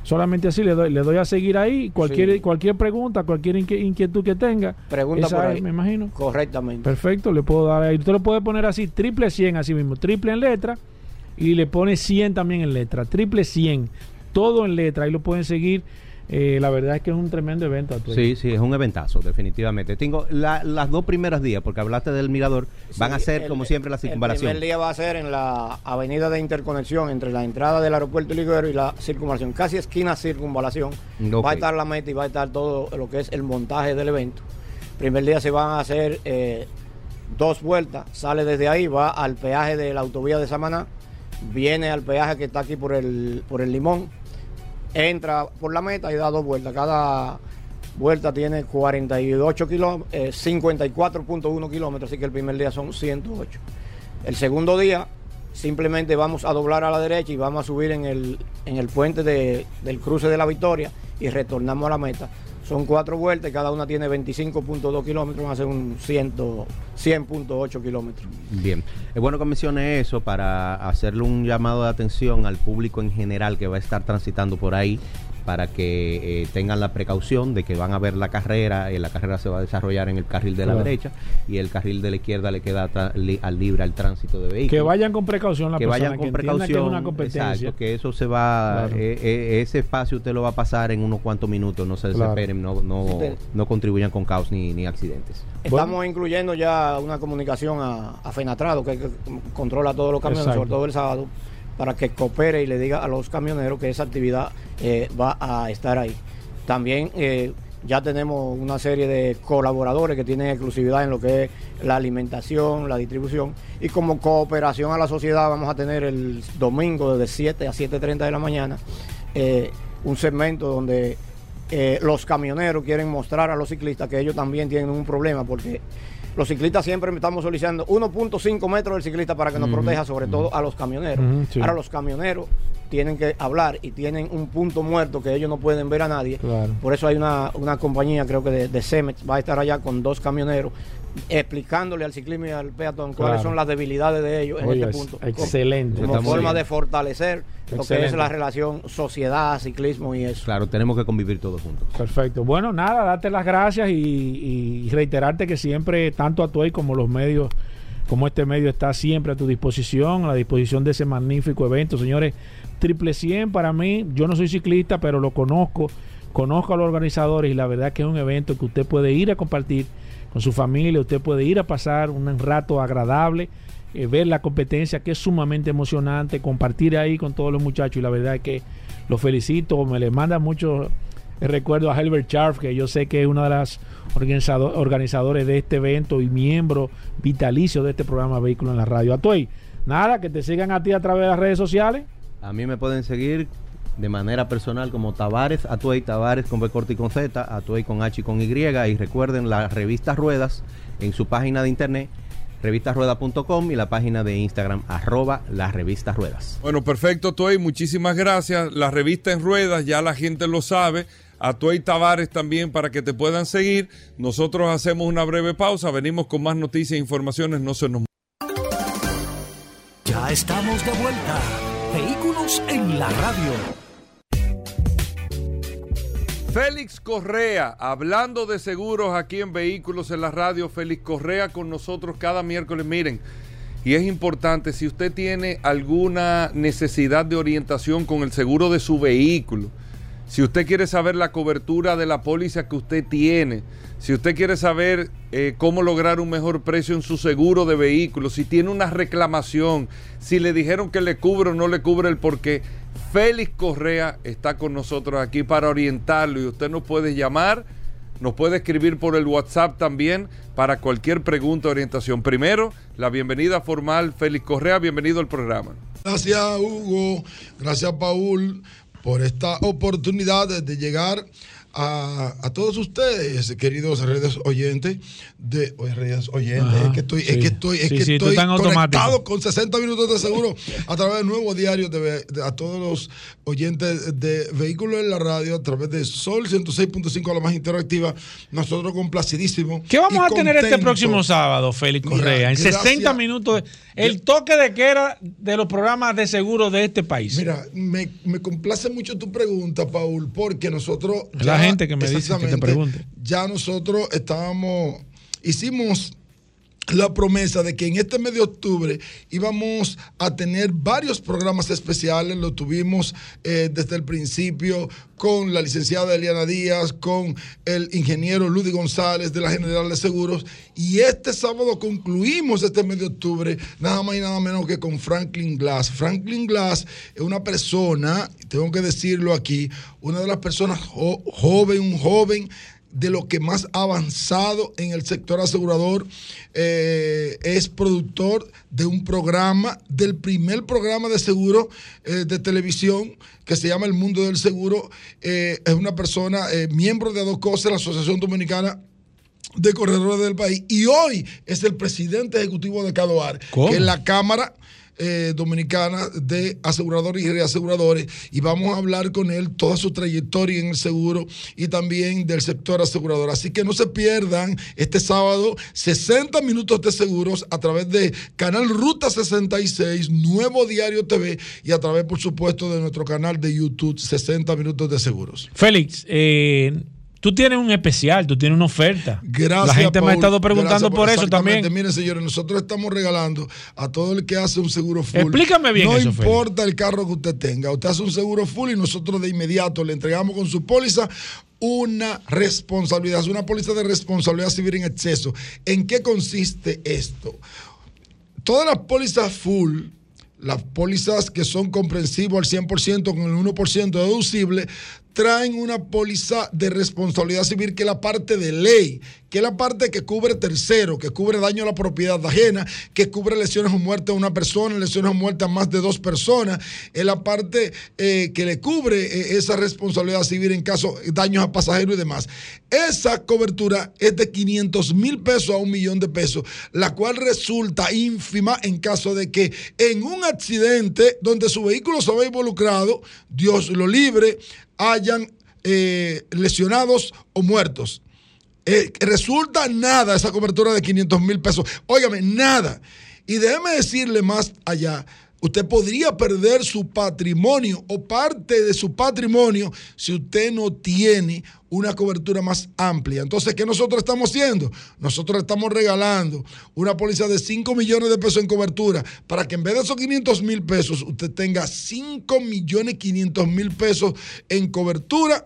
Solamente así le doy, le doy a seguir ahí. Cualquier, Sí. cualquier pregunta, cualquier inquietud que tenga, Pregunta esa por es, ahí. me imagino. Correctamente. Perfecto, le puedo dar ahí. Usted lo puede poner así, triple 100, así mismo, triple en letra y le pone 100 también en letra, triple 100, todo en letra, ahí lo pueden seguir. Eh, la verdad es que es un tremendo evento. Arturo. Sí, sí, es un eventazo, definitivamente. Tengo la- las dos primeras días, porque hablaste del mirador, van a ser el- como siempre la El circunvalación. primer día va a ser en la avenida de interconexión entre la entrada del aeropuerto Liguero y la circunvalación, casi esquina circunvalación. Va a estar la meta y va a estar todo lo que es el montaje del evento. Primer día se van a hacer eh, dos vueltas, sale desde ahí, va al peaje de la autovía de Samaná, viene al peaje que está aquí por el, por el Limón, entra por la meta y da dos vueltas. Cada vuelta tiene 48 kilómetros, 54.1 kilómetros, así que el primer día son 108. El segundo día simplemente vamos a doblar a la derecha y vamos a subir en el, en el puente de- del cruce de la Victoria y retornamos a la meta. Son cuatro vueltas cada una tiene 25.2 kilómetros, ser un 100 100.8 kilómetros. Bien, es bueno que mencione eso para hacerle un llamado de atención al público en general que va a estar transitando por ahí para que eh, tengan la precaución de que van a ver la carrera, eh, la carrera se va a desarrollar en el carril de la derecha y el carril de la izquierda le queda li- al libre al tránsito de vehículos. Que vayan con precaución la que persona vayan con que precaución, que es una competencia. exacto, que eso se va, Claro. eh, eh, ese espacio usted lo va a pasar en unos cuantos minutos, no se Claro. desesperen, no, no, no contribuyan con caos ni, ni accidentes. Estamos incluyendo ya una comunicación a, a Fenatrado, que, controla todos los camiones, Exacto. sobre todo el sábado, para que coopere y le diga a los camioneros que esa actividad eh, va a estar ahí. También eh, ya tenemos una serie de colaboradores que tienen exclusividad en lo que es la alimentación, la distribución, y como cooperación a la sociedad vamos a tener el domingo desde 7 a 7.30 de la mañana eh, un segmento donde los camioneros quieren mostrar a los ciclistas que ellos también tienen un problema porque los ciclistas siempre estamos solicitando 1.5 metros del ciclista para que nos proteja, sobre todo a los camioneros. Sí. Ahora los camioneros tienen que hablar y tienen un punto muerto que ellos no pueden ver a nadie. Claro. Por eso hay una, una compañía, creo que de, de Cemex, va a estar allá con dos camioneros explicándole al ciclismo y al peatón cuáles son las debilidades de ellos en Oye, este es punto. excelente. Como, forma bien. de fortalecer lo que es la relación sociedad, ciclismo y eso. Claro, tenemos que convivir todos juntos. Perfecto. Bueno, nada, darte las gracias y, y reiterarte que siempre, tanto Atuey como los medios, como este medio está siempre a tu disposición, a la disposición de ese magnífico evento. Señores, triple 100 para mí, yo no soy ciclista, pero lo conozco, conozco a los organizadores y la verdad que es un evento que usted puede ir a compartir con su familia, usted puede ir a pasar un rato agradable, eh, ver la competencia que es sumamente emocionante, compartir ahí con todos los muchachos y la verdad es que los felicito, me le manda mucho recuerdo a Helbert Scharf, que yo sé que es una de las organizado- organizadores de este evento y miembro vitalicio de este programa Vehículo en la Radio. Atuey, nada, que te sigan a ti a través de las redes sociales. A mí me pueden seguir de manera personal como Tavares, Atuey Tavares con B corta y con Z, Atuey con H y con Y. Y recuerden la revista Ruedas en su página de internet, revistasruedas.com y la página de Instagram, arroba la revista Ruedas. Bueno, perfecto, Tuey, muchísimas gracias. La revista en ruedas, ya la gente lo sabe. A Tuey Tavares también para que te puedan seguir. Nosotros hacemos una breve pausa, venimos con más noticias e informaciones, no se nos Ya estamos de vuelta. Vehículos en la radio. Félix Correa, hablando de seguros aquí en Vehículos en la Radio, Félix Correa con nosotros cada miércoles. Miren, y es importante, si usted tiene alguna necesidad de orientación con el seguro de su vehículo, si usted quiere saber la cobertura de la póliza que usted tiene, si usted quiere saber eh, cómo lograr un mejor precio en su seguro de vehículo, si tiene una reclamación, si le dijeron que le cubre o no le cubre el porqué, Félix Correa está con nosotros aquí para orientarlo y usted nos puede llamar, nos puede escribir por el WhatsApp también para cualquier pregunta o orientación. Primero, la bienvenida formal, Félix Correa, bienvenido al programa. Gracias Hugo, gracias Paul por esta oportunidad de llegar a, a todos ustedes, queridos redes oyentes de oye, redes oyentes. Ajá, es que estoy, sí. es que estoy, es Sí, que sí, estoy conectado con 60 minutos de seguro a través del nuevo diario de, de- a todos los oyentes de vehículos en la radio a través de Sol 106.5 la más interactiva. Nosotros complacidísimos. ¿Qué vamos a tener este próximo sábado, Félix Mira, Correa? En gracias. 60 minutos, el toque de queda de los programas de seguro de este país. Mira, me, me complace mucho tu pregunta, Paul, porque nosotros. La gente que me dice que te pregunte. Ya nosotros estábamos. Hicimos la promesa de que en este mes de octubre íbamos a tener varios programas especiales, lo tuvimos eh, desde el principio con la licenciada Eliana Díaz, con el ingeniero Ludy González de la General de Seguros, y este sábado concluimos este mes de octubre, nada más y nada menos que con Franklin Glass. Franklin Glass es una persona, tengo que decirlo aquí, una de las personas jo- joven, un joven de lo que más ha avanzado en el sector asegurador. Eh, es productor de un programa, del primer programa de seguro eh, de televisión que se llama El Mundo del Seguro. Eh, es una persona, miembro de ADOCOSE, la Asociación Dominicana de Corredores del país. Y hoy es el presidente ejecutivo de CADOAR, ¿Cómo? que es la Cámara eh, Dominicana de Aseguradores y Reaseguradores. Y vamos a hablar con él toda su trayectoria en el seguro y también del sector asegurador. Así que no se pierdan este sábado 60 minutos de seguros a través de Canal Ruta 66, Nuevo Diario TV y a través, por supuesto, de nuestro canal de YouTube 60 minutos de seguros. Félix, eh, tú tienes un especial, tú tienes una oferta. Gracias. La gente me ha estado preguntando por eso también. Miren, señores, nosotros estamos regalando a todo el que hace un seguro full. Explícame bien No eso, importa el carro que usted tenga. Usted hace un seguro full y nosotros de inmediato le entregamos con su póliza una responsabilidad, es una póliza de responsabilidad civil en exceso. ¿En qué consiste esto? Todas las pólizas full, las pólizas que son comprensivas al 100% con el 1% deducible, traen una póliza de responsabilidad civil que es la parte de ley, que es la parte que cubre tercero, que cubre daño a la propiedad ajena, que cubre lesiones o muerte a una persona, lesiones o muerte a más de dos personas, es la parte eh, que le cubre eh, esa responsabilidad civil en caso de daños a pasajeros y demás. Esa cobertura es de 500 mil pesos a un millón de pesos, la cual resulta ínfima en caso de que en un accidente donde su vehículo se ve involucrado, Dios lo libre, hayan eh, lesionados o muertos. Eh, resulta nada esa cobertura de 500 mil pesos. Óigame, nada. Y déjeme decirle más allá. Usted podría perder su patrimonio o parte de su patrimonio si usted no tiene una cobertura más amplia. Entonces, ¿qué nosotros estamos haciendo? Nosotros estamos regalando una póliza de 5 millones de pesos en cobertura para que en vez de esos 500 mil pesos, usted tenga 5 millones 500 mil pesos en cobertura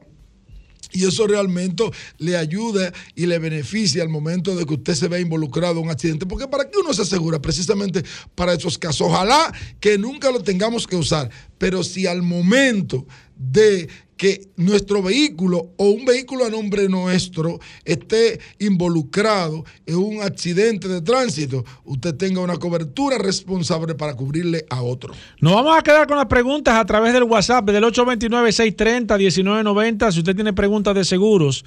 y eso realmente le ayuda y le beneficia al momento de que usted se vea involucrado en un accidente. Porque ¿para qué uno se asegura? Precisamente para esos casos. Ojalá que nunca lo tengamos que usar. Pero si al momento de que nuestro vehículo o un vehículo a nombre nuestro esté involucrado en un accidente de tránsito, usted tenga una cobertura responsable para cubrirle a otro. Nos vamos a quedar con las preguntas a través del WhatsApp del 829-630-1990. Si usted tiene preguntas de seguros,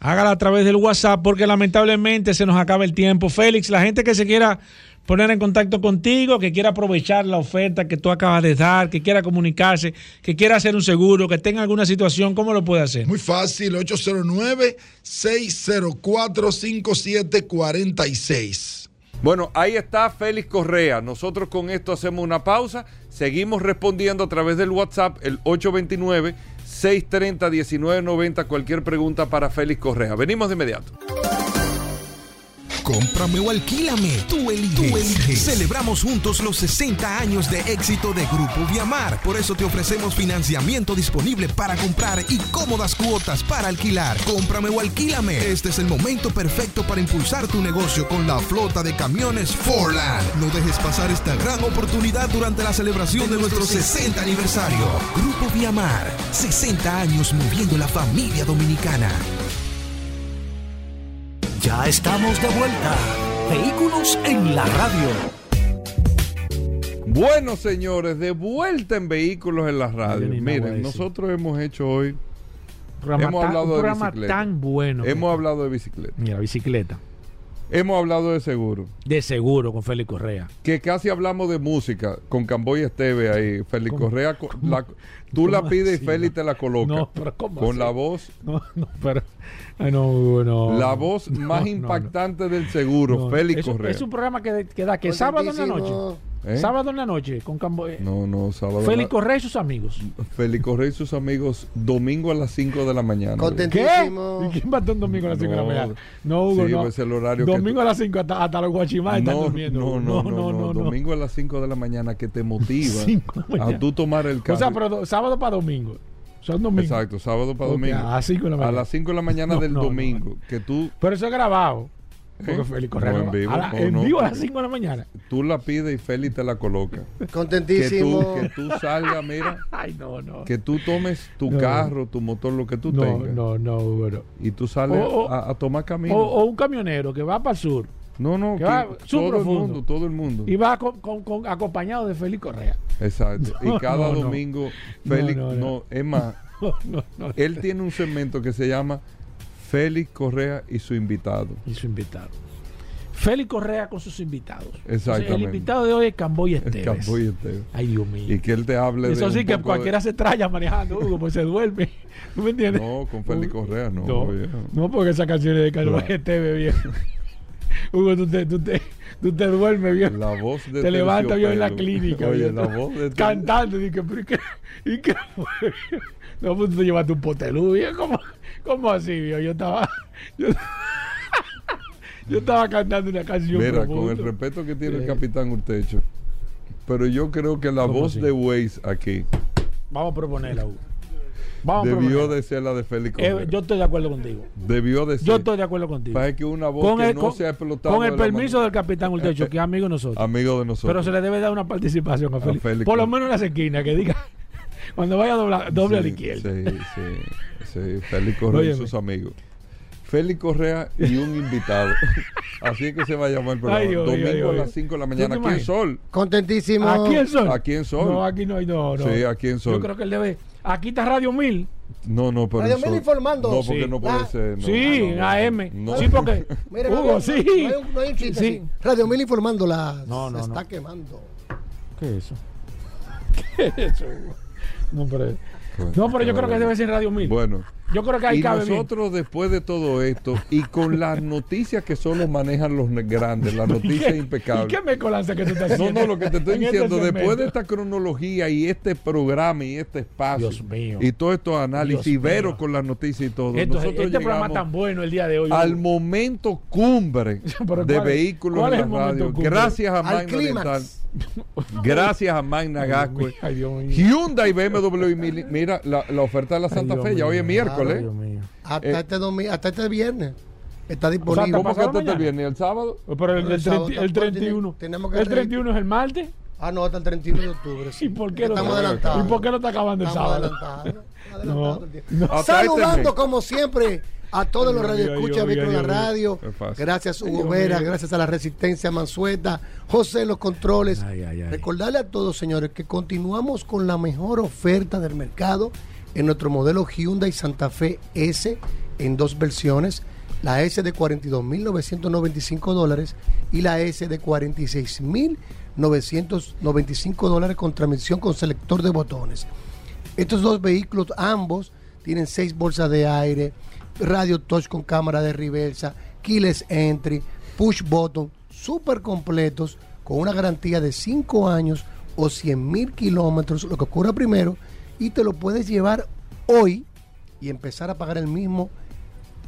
hágala a través del WhatsApp porque lamentablemente se nos acaba el tiempo. Félix, la gente que se quiera poner en contacto contigo, que quiera aprovechar la oferta que tú acabas de dar, que quiera comunicarse, que quiera hacer un seguro, que tenga alguna situación, ¿cómo lo puede hacer? Muy fácil, 809-604-5746. Bueno, ahí está Félix Correa. Nosotros con esto hacemos una pausa. Seguimos respondiendo a través del WhatsApp, el 829-630-1990. Cualquier pregunta para Félix Correa. Venimos de inmediato. Cómprame o alquílame. Tú eliges. Tú eliges. Celebramos juntos los 60 años de éxito de Grupo Viamar. Por eso te ofrecemos financiamiento disponible para comprar y cómodas cuotas para alquilar. Cómprame o alquílame. Este es el momento perfecto para impulsar tu negocio con la flota de camiones Forland. No dejes pasar esta gran oportunidad durante la celebración de nuestro 60 aniversario. Grupo Viamar. 60 años moviendo la familia dominicana. Ya estamos de vuelta. Vehículos en la radio. Bueno, señores, de vuelta en Vehículos en la radio. Miren, nosotros hemos hecho hoy, Programa hemos tan- hablado un de programa bicicleta. tan bueno. hemos hablado de bicicleta, Mira, bicicleta. hemos hablado de seguro, De seguro con Félix Correa. que casi hablamos de música con Camboy Esteve ahí. Félix ¿Cómo? Correa, co- ¿Cómo? la- tú la ¿Cómo pides y Félix te la coloca. No, pero ¿cómo con así? la voz, No, no, pero. ay, no, no. la voz No, más no, impactante del seguro, no. Félix Es- Correa. Es un programa que, que da que sábado en la noche. ¿Eh? Sábado en la noche con Cambo eh, No, no, sábado. Félix la- Correa y sus amigos. Félix Correa y sus amigos domingo a las 5 de la mañana. ¿Qué? ¿Y quién va a estar un domingo a las 5 de la No. mañana? No, Hugo, Sí, no. es el horario que Domingo tú- a las 5 hasta, hasta los guachimás están no, durmiendo. no, no, no, no, Domingo a las 5 de la mañana que te motiva Cinco de la a tú tomar el carro. O sea, pero do- sábado para domingo. Son domingos. Exacto, sábado para domingo. a las cinco de la A mañana. las 5 de la mañana No, del no, no. domingo, que tú, Pero eso es grabado. Porque ¿Eh? Félix Correa No, no en vivo, a la- en no. vivo a las 5 de la mañana. tú la pides y Félix te la coloca. Que tú, Contentísimo. que tú salgas, mira, Ay, no, no. que tú tomes tu No. carro, tu motor, lo que tú no, tengas. no, no, no. Y tú sales O- o- a, a tomar camino. O, o un camionero que va para el sur no, no, que que va todo el mundo, todo el mundo. y va con, con- con- acompañado de Félix Correa. Exacto. No, y cada no, domingo, No, Félix, no, es más, él tiene un segmento que se llama Félix Correa y su invitado. Y su invitado. Félix Correa con sus invitados. Exactamente. el invitado de hoy es Camboy Esteves. campo y este. Ay, Dios mío. Y que él te hable Eso de. sí que cualquiera de- se traya manejando, Hugo, pues se duerme. ¿Tú me entiendes? No, con Félix Correa, no. No, porque esa canción es de Camboy Claro. Esteves, viejo. Hugo, tú te, tú te, tú te duermes, viejo. La voz de te levantas yo en la clínica. Oye, la voz de Cantando. Y que, pero ¿y qué, ¿y qué fue? No, pues tú te llevaste un potelú, viejo. ¿Cómo, cómo así, viejo? Yo estaba... Yo, yo estaba cantando una canción Mira, con el respeto que tiene el capitán Urtecho. Pero yo creo que la ¿Cómo voz así? de Waze aquí Vamos a proponerla, Hugo. Vamos a debió de ser la de Félix Eh, Correa. yo estoy de acuerdo contigo. debió de ser. Yo estoy de acuerdo contigo. Pasa que una voz Con que el, no con, se ha explotado. con el de permiso del capitán Urtecho, Eh, que es amigo de nosotros. Amigo de nosotros. Pero se le debe dar una participación a Félix. Félix, Por lo menos en las esquinas, que diga, Cuando vaya dobla, doble a la izquierda. Sí, sí, sí. Félix Correa y sus amigos. Félix Correa y un invitado. Así es que se va a llamar el programa. Ay, mío, Domingo Dios a las mío. 5 de la ¿Tú mañana aquí en? Sol. Contentísimo. ¿Aquí en Sol? Aquí en Sol. No, aquí no hay, no, no. Sí, aquí en Sol. Yo creo que él debe. Aquí está Radio 1000. No, no, pero Radio en Mil Sol. informando. No, porque Sí. no puede Ah, ser. no. sí, Ah, no. AM. No. Sí, porque. Mira, Hugo, no, sí. No, hay un, no hay un chiste Sí. así. Radio Mil informando la. No, no, se no. está quemando. ¿Qué es eso? ¿Qué es eso? Hugo? No, pero, no, pero yo creo que debe ser Radio 1000. Bueno. Yo creo que ahí Y cabe bien. nosotros después de todo esto y con las noticias que solo manejan los grandes, las ¿Y noticias qué- impecables. ¿Y qué que tú estás No, haciendo? no, lo que te estoy este diciendo, después de esta cronología y este programa y este espacio Dios mío. y todos estos análisis, Dios y Vero mío. con las noticias y todo, Esto- nosotros este programa tan bueno el día de hoy. al momento cumbre de ¿cuál es- vehículos cuál en la radio. cumbre? Gracias a Al Magna. Gracias a Magna mío. Hyundai, BMW y Mili- Mira, la, la oferta de la Santa Fe, ya hoy es miércoles. Ay, Dios mío. Hasta, Eh. este domi- hasta este viernes. Está O sea, disponible. ¿Cómo que hasta este viernes? ¿El sábado? Pero el, El el, sábado 30 el tampoco 31. tenemos que el re- 31 es el martes. Ah, no, hasta el 31 de octubre. sí. ¿Y por qué adelantados. ¿Y por qué lo está acabando el sábado? No, el día. no. Hasta este Saludando como siempre a todos los radioescuchas de la radio. Gracias Hugo Vera, gracias a la Resistencia Mansueta, José los controles. Ay, ay, ay. Recordarle a todos, señores, que continuamos con la mejor oferta del mercado en nuestro modelo Hyundai Santa Fe S en dos versiones. La S de 42.995 dólares y la S de 46.995 dólares con transmisión con selector de botones. Estos dos vehículos, ambos, tienen seis bolsas de aire, radio touch con cámara de reversa, keyless entry, push button, súper completos, con una garantía de 5 años o 100 mil kilómetros, lo que ocurra primero, y te lo puedes llevar hoy y empezar a pagar el mismo,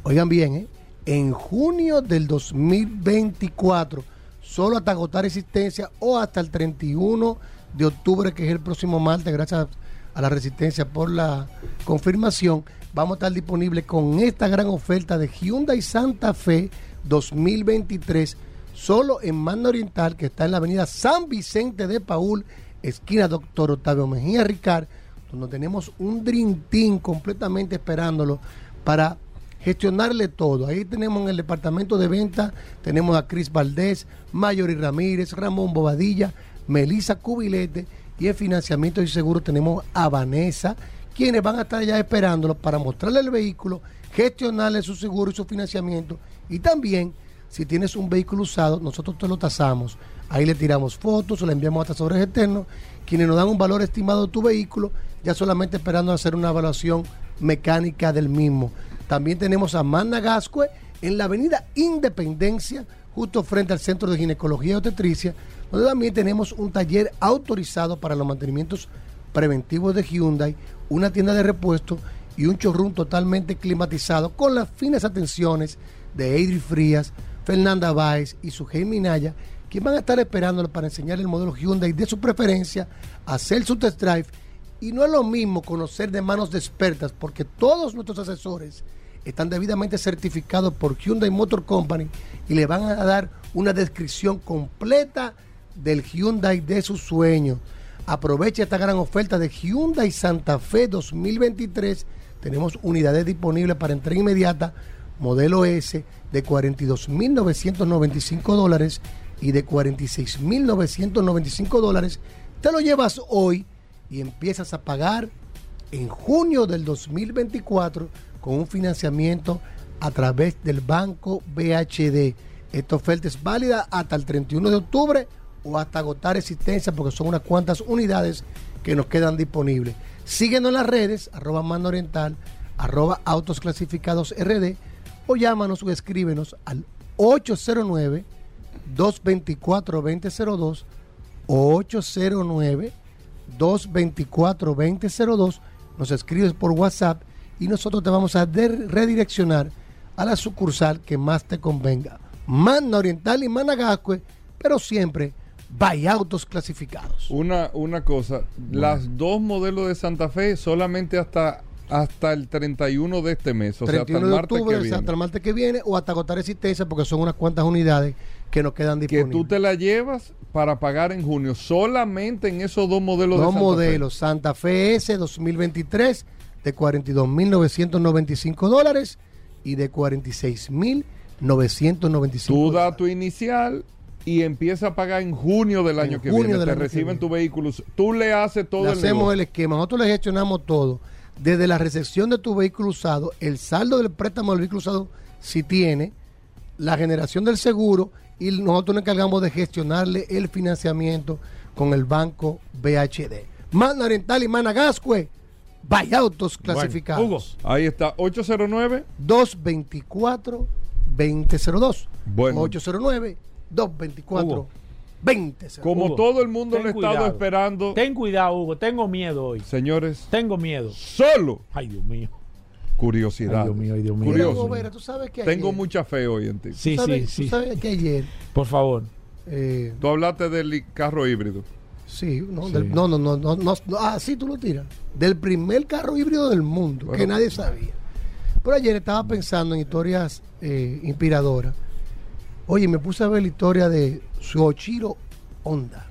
oigan bien, ¿eh? en junio del 2024, solo hasta agotar existencia o hasta el 31 de octubre, que es el próximo martes, gracias a la resistencia por la confirmación, vamos a estar disponibles con esta gran oferta de Hyundai Santa Fe 2023, solo en Magna Oriental, que está en la avenida San Vicente de Paul, esquina Doctor Octavio Mejía Ricard, donde tenemos un Dream Team completamente esperándolo para gestionarle todo. Ahí tenemos en el departamento de venta, tenemos a Cris Valdés, Mayori Ramírez, Ramón Bobadilla, Melisa Cubilete y en financiamiento y seguro tenemos a Vanessa, quienes van a estar allá esperándolo para mostrarle el vehículo, gestionarle su seguro y su financiamiento y también si tienes un vehículo usado, nosotros te lo tasamos. Ahí le tiramos fotos, le enviamos a tasadores externos, quienes nos dan un valor estimado de tu vehículo, ya solamente esperando hacer una evaluación mecánica del mismo. También tenemos a Magna Gascue en la avenida Independencia, justo frente al Centro de Ginecología y Obstetricia, donde también tenemos un taller autorizado para los mantenimientos preventivos de Hyundai, una tienda de repuesto y un showroom totalmente climatizado con las finas atenciones de Adri Frías, Fernanda Báez y su Minaya, quien van a estar esperándolo para enseñar el modelo Hyundai de su preferencia, hacer su test drive y no es lo mismo conocer de manos de expertas porque todos nuestros asesores están debidamente certificados por Hyundai Motor Company y le van a dar una descripción completa del Hyundai de sus sueños. Aproveche esta gran oferta de Hyundai Santa Fe 2023. Tenemos unidades disponibles para entrega inmediata, modelo S de 42.995 dólares y de 46.995 dólares. Te lo llevas hoy y empiezas a pagar en junio del 2024 con un financiamiento a través del banco BHD. Esta oferta es válida hasta el 31 de octubre o hasta agotar existencia porque son unas cuantas unidades que nos quedan disponibles. Síguenos en las redes, arroba mando oriental, arroba autos clasificados RD o llámanos o escríbenos al 809 224 2002 o 809 224 2002 nos escribes por WhatsApp y nosotros te vamos a redireccionar a la sucursal que más te convenga. Manda Oriental y Managascue, pero siempre by autos clasificados. Una, una cosa, las dos modelos de Santa Fe solamente hasta, hasta el 31 de este mes, o sea, hasta 31 el de martes octubre, que sea, hasta viene. el martes que viene o hasta agotar existencia porque son unas cuantas unidades que nos quedan Que disponibles. tú te la llevas para pagar en junio solamente en esos dos modelos Dos de Santa Fe? modelos. Santa Fe S 2023 de 42.995 dólares y de 46.995 Tú das dólares. tu inicial y empieza a pagar en junio del año que junio viene. Te año reciben tu vehículo. Tú le haces todo Le el hacemos negocio. el esquema. Nosotros le gestionamos todo. Desde la recepción de tu vehículo usado, el saldo del préstamo del vehículo usado, si tiene, la generación del seguro y nosotros nos encargamos de gestionarle el financiamiento con el banco BHD. Mana Rental y Mana Gascue, vaya autos clasificados. Hugo. Ahí está, 809. 224-2002. Bueno. 809-224-2002. Como Hugo, todo el mundo lo ha estado cuidado. esperando, Ten cuidado, Hugo. Tengo miedo hoy. señores, Tengo miedo. solo Ay, Dios mío. curiosidad. Ay, Dios mío, ay, Dios mío. Curioso. Hugo Vera, tú sabes que Tengo ayer- mucha fe hoy en ti. Sí, tú sabes, sí, tú sí. sabes que ayer Por favor. eh, Tú hablaste del carro híbrido. Sí, no, Sí. del- no, no, no, no, no, no, ah, sí, tú lo tiras. Del primer carro híbrido del mundo, Bueno. que nadie sabía. Pero ayer estaba pensando en historias eh, inspiradoras. Oye, me puse a ver la historia de Suochiro Honda.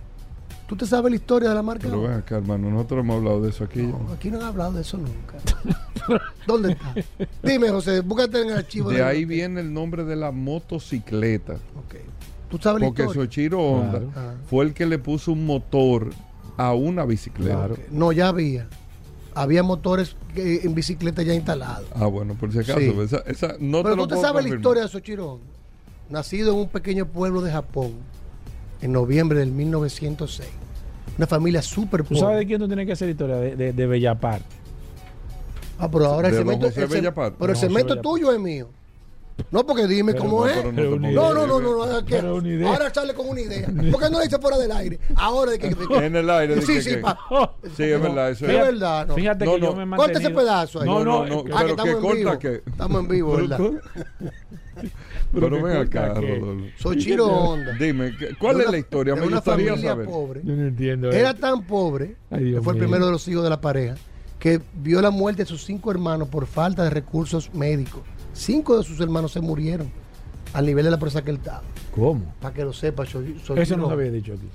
¿Tú te sabes la historia de la marca? Pero ven acá, hermano, nosotros hemos hablado de eso aquí. No, aquí no han hablado de eso nunca. ¿Dónde está? Dime, José, búscate en el archivo. De ahí viene el nombre de la motocicleta. Ok. ¿Tú sabes la Porque historia? Sochiro Honda Claro. Ah. fue el que le puso un motor a una bicicleta. Claro. No, ya había. Había motores que- en bicicleta ya instalados. Ah, bueno, por si acaso. Sí. Esa, esa no Pero te lo tú te puedo sabes la historia de Soichiro Honda. Nacido en un pequeño pueblo de Japón en noviembre del 1906. Una familia súper ¿Tú sabes de pobre. quién tú tienes que hacer historia? De, de, de Bellapar. Ah, pero ahora el cemento, José el cem- Bellapar. pero el cemento Bellapar. tuyo es mío. No, porque dime Pero cómo no, es. No, no, no, no, que ahora sale con una idea. ¿Por qué no lo dice fuera del aire? Ahora de que, de que- En el aire, de Sí, que- sí, que- pa. Sí, es verdad, eso Es es. verdad, no. Fíjate No, que no. yo me he Corta ese mantenido... pedazo ahí. No, no, No, no, es que- Ah, que estamos que en corta vivo. que- Estamos en vivo, ¿verdad? pero que ven acá, que- Rodolfo. Soichiro Honda. Dime, ¿qué- ¿cuál de es una- la historia? de Me una gustaría familia saber. pobre. Yo no entiendo. Era tan pobre, Ay, que fue el primero de los hijos de la pareja, que vio la muerte de sus cinco hermanos por falta de recursos médicos. Cinco de sus hermanos se murieron al nivel de la presa que él estaba. ¿Cómo? Para que lo sepa, soy, soy Eso no yo. se había dicho aquí.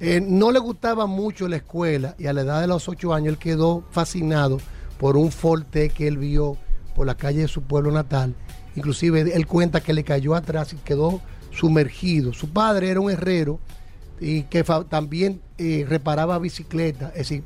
Eh, no le gustaba mucho la escuela y a la edad de los ocho años él quedó fascinado por un forte que él vio por la calle de su pueblo natal. Inclusive él cuenta que le cayó atrás y quedó sumergido. Su padre era un herrero y que también eh, reparaba bicicletas. Es decir,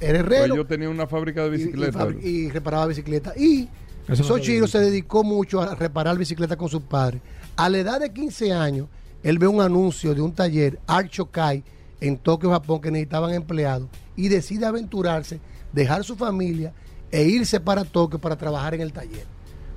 era herrero Pues yo tenía una fábrica de y- y bicicletas. y, reparaba bicicletas. Y Eso Sochiro se dedicó mucho a reparar bicicletas con su padre. A la edad de 15 años, él ve un anuncio de un taller, Archokai, en Tokio, Japón, que necesitaban empleados y decide aventurarse, dejar su familia e irse para Tokio para trabajar en el taller.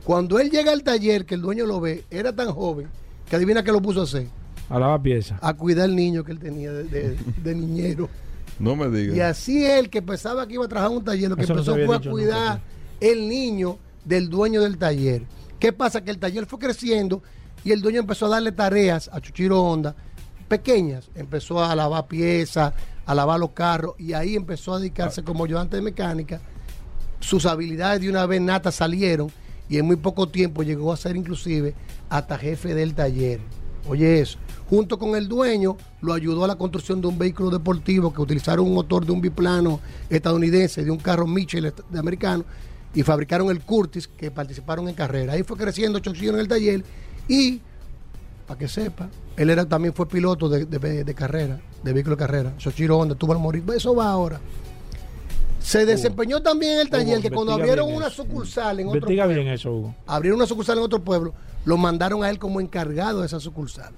Cuando él llega al taller, que el dueño lo ve, era tan joven que adivina que lo puso a hacer, A la pieza. a cuidar al niño que él tenía de, de- de niñero. No me Y digas. así él, que pensaba que iba a trabajar en un taller, lo que Eso empezó fue a cuidar nunca, el niño del dueño del taller. ¿Qué pasa? Que el taller fue creciendo y el dueño empezó a darle tareas a Chuchiro Honda pequeñas. Empezó a lavar piezas, a lavar los carros y ahí empezó a dedicarse como ayudante de mecánica. Sus habilidades de una vez natas salieron y en muy poco tiempo llegó a ser inclusive hasta jefe del taller. Oye eso. Junto con el dueño lo ayudó a la construcción de un vehículo deportivo que utilizaron un motor de un biplano estadounidense, de un carro Mitchell de americano, y fabricaron el Curtis que participaron en carrera. Ahí fue creciendo Chochillo en el taller y, para que sepa, él era, también fue piloto de, de- de carrera, de vehículo de carrera. Chochiro Honda tuvo al morir. Eso va ahora. Se desempeñó también en el taller Hugo, que cuando abrieron una eso. sucursal en otro pueblo, bien eso, Hugo. abrieron una sucursal en otro pueblo, lo mandaron a él como encargado de esa sucursal.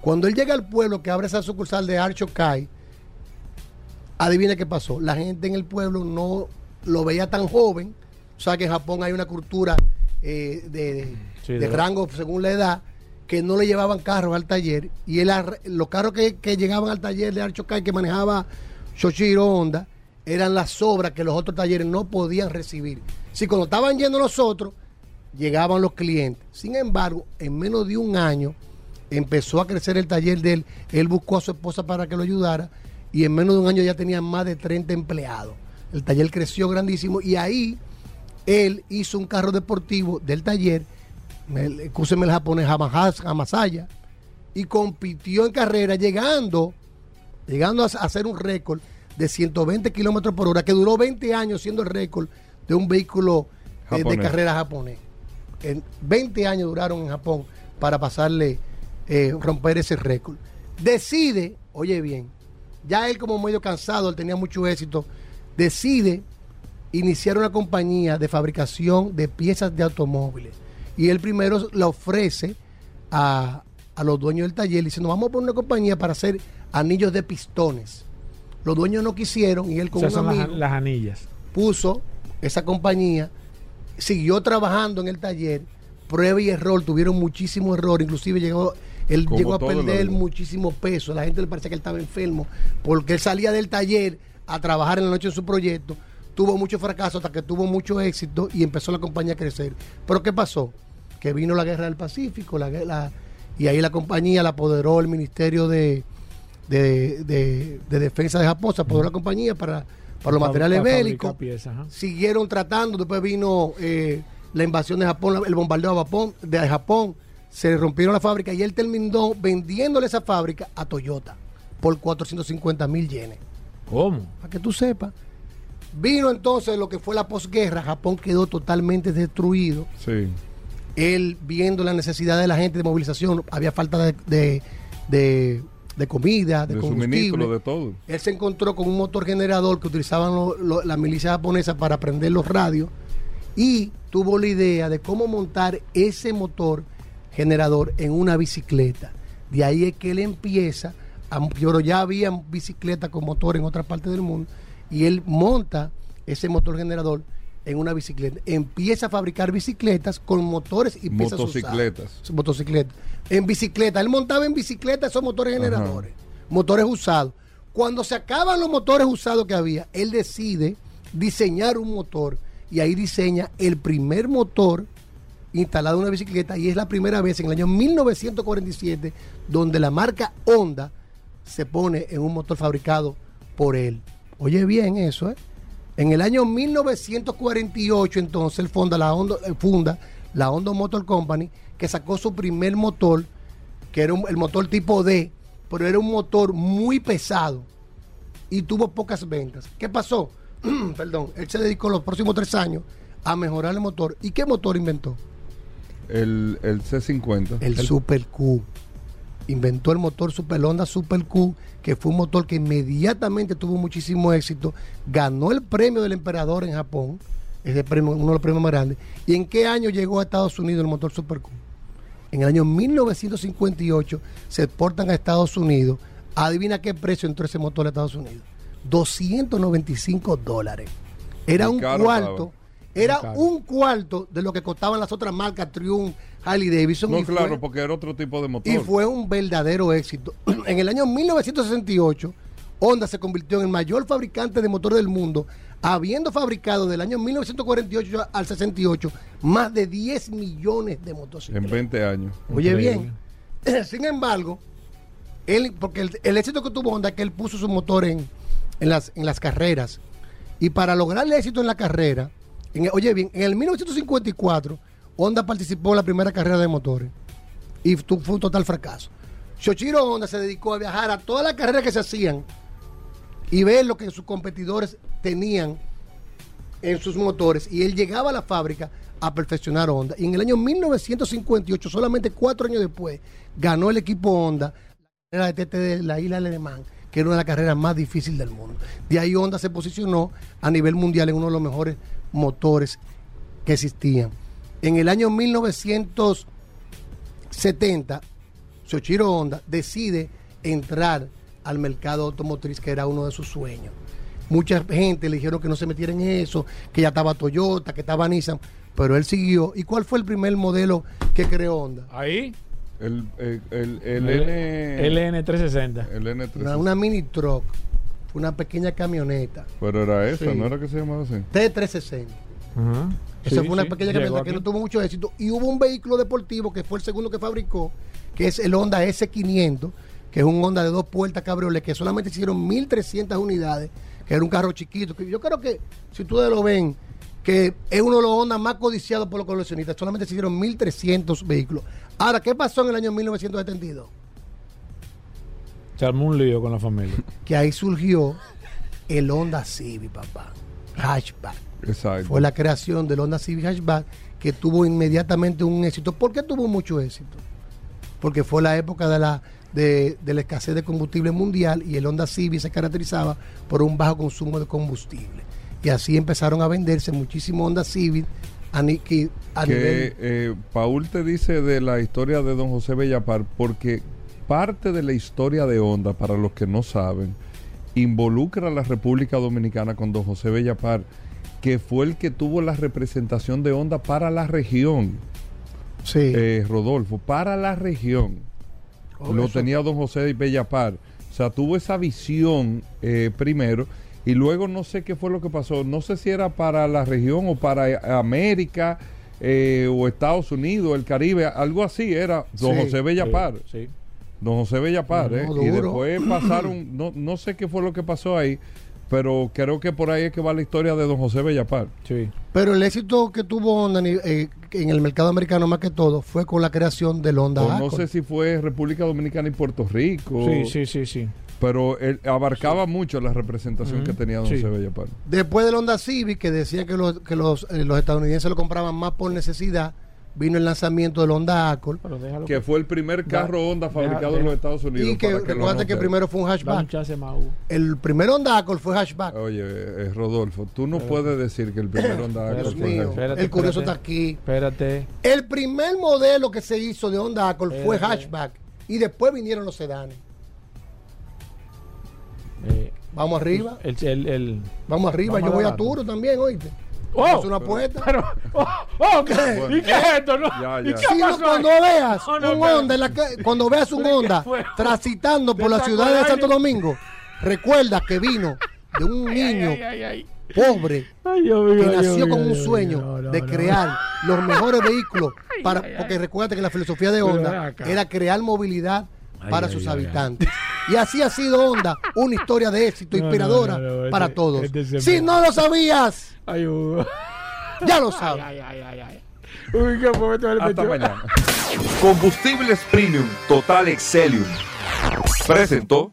Cuando él llega al pueblo que abre esa sucursal de Archo Kai, adivina qué pasó. La gente en el pueblo no lo veía tan joven. O sea que en Japón hay una cultura eh, de, de- Sí, de de- rango según la edad que no le llevaban carros al taller y él los carros que, que llegaban al taller de Archo Kai que manejaba Shoshiro Honda eran las obras que los otros talleres no podían recibir. Si cuando estaban yendo nosotros, llegaban los clientes. Sin embargo, en menos de un año empezó a crecer el taller de él. Él buscó a su esposa para que lo ayudara y en menos de un año ya tenía más de 30 empleados. El taller creció grandísimo y ahí él hizo un carro deportivo del taller, escúcheme el japonés, Hamasaya, y compitió en carrera llegando llegando a hacer un récord de 120 kilómetros por hora, que duró 20 años siendo el récord de un vehículo eh, de carrera japonés. En 20 años duraron en Japón para pasarle, eh, romper ese récord. Decide, oye bien, ya él como medio cansado, él tenía mucho éxito, decide iniciar una compañía de fabricación de piezas de automóviles. Y él primero la ofrece a, a los dueños del taller diciendo, vamos a poner una compañía para hacer anillos de pistones. Los dueños no quisieron y él con un son las, amigo las anillas. puso esa compañía, siguió trabajando en el taller, prueba y error, tuvieron muchísimo error, inclusive llegó, él Como llegó a perder muchísimo peso, a la gente le parecía que él estaba enfermo, porque él salía del taller a trabajar en la noche en su proyecto, tuvo mucho fracaso hasta que tuvo mucho éxito y empezó la compañía a crecer. Pero ¿qué pasó? Que vino la guerra del Pacífico, la, la- y ahí la compañía la apoderó el Ministerio de, de, de- de Defensa de Japón, se apoderó la compañía para, para los materiales para bélicos piezas, siguieron tratando, después vino eh, la invasión de Japón, el bombardeo de Japón, de Japón, se rompieron la fábrica y él terminó vendiéndole esa fábrica a Toyota por 450 mil yenes. ¿Cómo? Para que tú sepas. Vino entonces lo que fue la posguerra, Japón quedó totalmente destruido. Sí. Él viendo la necesidad de la gente de movilización, había falta de, de, de- de comida, de, De combustible. de todo. Él se encontró con un motor generador que utilizaban lo- lo- la milicia japonesa para prender los radios y tuvo la idea de cómo montar ese motor generador en una bicicleta. De ahí es que él empieza, a- pero ya había bicicletas con motor en otra parte del mundo, y él monta ese motor generador en una bicicleta. Empieza a fabricar bicicletas con motores y piezas Motocicletas. usadas. Motocicletas. En bicicleta. Él montaba en bicicleta esos motores generadores. Motores usados. Cuando se acaban los motores usados que había, él decide diseñar un motor y ahí diseña el primer motor instalado en una bicicleta y es la primera vez en el año 1947 donde la marca Honda se pone en un motor fabricado por él. Oye bien eso, ¿eh? En el año 1948 entonces él funda la Honda, eh, funda la Honda Motor Company que sacó su primer motor que era un- el motor tipo D, pero era un motor muy pesado y tuvo pocas ventas. ¿Qué pasó? Perdón, él se dedicó los próximos tres años a mejorar el motor. ¿Y qué motor inventó? El, el C50. El Super Q. Inventó el motor Super Honda Super Q, que fue un motor que inmediatamente tuvo muchísimo éxito. Ganó el premio del emperador en Japón, premio, uno de los premios más grandes. ¿Y en qué año llegó a Estados Unidos el motor Super Q? En el año 1958 se exportan a Estados Unidos. Adivina qué precio entró ese motor a Estados Unidos. 295 dólares. Era Muy un caro cuarto. Era un cuarto de lo que costaban las otras marcas Triumph, Harley Davidson. No, y fue- claro, porque era otro tipo de motor. y fue un verdadero éxito. En el año 1968, Honda se convirtió en el mayor fabricante de motor del mundo, habiendo fabricado del año 1948 al 68 más de 10 millones de En motocicletas. 20 años. Oye Increíble. bien, sin embargo, él, porque el, el éxito que tuvo Honda es que él puso su motor en, en, las, en las carreras. Y para lograr el éxito en la carrera, en oye bien, en el 1954, Honda participó en la primera carrera de motores. Y tu- fue un total fracaso. Shochiro Honda se dedicó a viajar a todas las carreras que se hacían y ver lo que sus competidores tenían en sus motores y él llegaba a la fábrica a perfeccionar Honda. Y en el año 1958, solamente cuatro años después, ganó el equipo Honda la carrera de TT de la isla Alemán, que era una de las carreras más difíciles del mundo. De ahí Honda se posicionó a nivel mundial en uno de los mejores motores que existían. En el año 1970, Shochiro Honda decide entrar al mercado automotriz, que era uno de sus sueños. Mucha gente le dijeron que no se metiera en eso, que ya estaba Toyota, que estaba Nissan, pero él siguió. ¿Y cuál fue el primer modelo que creó Honda? Ahí. El, el, el, el El N. LN360. El N3. Una, una mini truck, fue una pequeña camioneta, Pero era esa, Sí. ¿no era que se llamaba así? T360. Ajá. Esa Sí, fue una sí, pequeña camioneta que no tuvo mucho éxito. Y hubo un vehículo deportivo que fue el segundo que fabricó, que es el Honda S500, que es un Honda de dos puertas cabriolet, que solamente hicieron 1.300 unidades, que era un carro chiquito. Que yo creo que, si ustedes lo ven, que es uno de los Honda más codiciados por los coleccionistas. Solamente se hicieron 1.300 vehículos. Ahora, ¿qué pasó en el año 1972? Se armó un lío con la familia. que ahí surgió el Honda Civic, papá. Hatchback. Exacto. Fue la creación del Honda Civic Hatchback que tuvo inmediatamente un éxito. ¿Por qué tuvo mucho éxito? Porque fue la época de la, de, de la escasez de combustible mundial y el Honda Civic se caracterizaba por un bajo consumo de combustible. Y así empezaron a venderse muchísimos Honda Civic a, ni- que- a que nivel... eh, Paul te dice de la historia de don José Bellapar, porque parte de la historia de Honda, para los que no saben, involucra a la República Dominicana con don José Bellapar, que fue el que tuvo la representación de Honda para la región, Sí. eh, Rodolfo, para la región. Oh, Lo eso- tenía don José Bellapar. O sea, tuvo esa visión eh, primero y luego no sé qué fue lo que pasó. No sé si era para la región o para eh, América eh, o Estados Unidos, el Caribe, algo así era don Sí. José Bellapar. Sí. Don José Bellapar, No, ¿eh? Y después pasaron, no, no sé qué fue lo que pasó ahí, pero creo que por ahí es que va la historia de don José Bellapar. Sí. Pero el éxito que tuvo Honda ni- eh, en el mercado americano más que todo fue con la creación del Honda O no sé si fue República Dominicana y Puerto Rico. Sí, sí, sí, sí. Pero él abarcaba mucho la representación que tenía don Sí. José Bellapar. Después del Honda Civic, que decían que los, que los, eh, los estadounidenses lo compraban más por necesidad, vino el lanzamiento del Honda Accord. Que fue el primer carro Da- Honda deja- fabricado en los Estados Unidos. Y que recuerda que primero fue un hatchback. El primer Honda Accord fue hatchback. Oye, eh, Rodolfo, tú no puedes decir que el primer Honda Accord Dios fue mío, espérate, el curioso espérate. está aquí. Espérate. El primer modelo que se hizo de Honda Accord fue hatchback. Y después vinieron los sedanes. Eh, Vamos arriba, el, el, el- vamos arriba. Vamos Yo voy a. Turo también, oíste. ¡Oh! Es una apuesta. Pero, oh, oh, ¿qué? Bueno. ¿Y qué es esto? No? Ya, ¿Y ya. qué Si no, pasó cuando veas No, no, un Honda en la ca- cuando veas un ¿Pero qué Honda transitando por ¿Te la ciudad de? Santo Domingo, recuerda que vino de un niño Ay, ay, ay. pobre Ay, Dios mío, que Dios nació mío, con un sueño de crear los mejores vehículos para porque recuerda que la filosofía de Honda era crear movilidad para ay, sus ay, ay. habitantes. Y así ha sido Honda una historia de éxito No, inspiradora no, no, para este- todos. este se si no lo sabías, ya lo sabes. Ay, ay, ay, ay. Uy, qué momento me le Hasta mañana. Combustibles Premium Total Excelium. Presentó.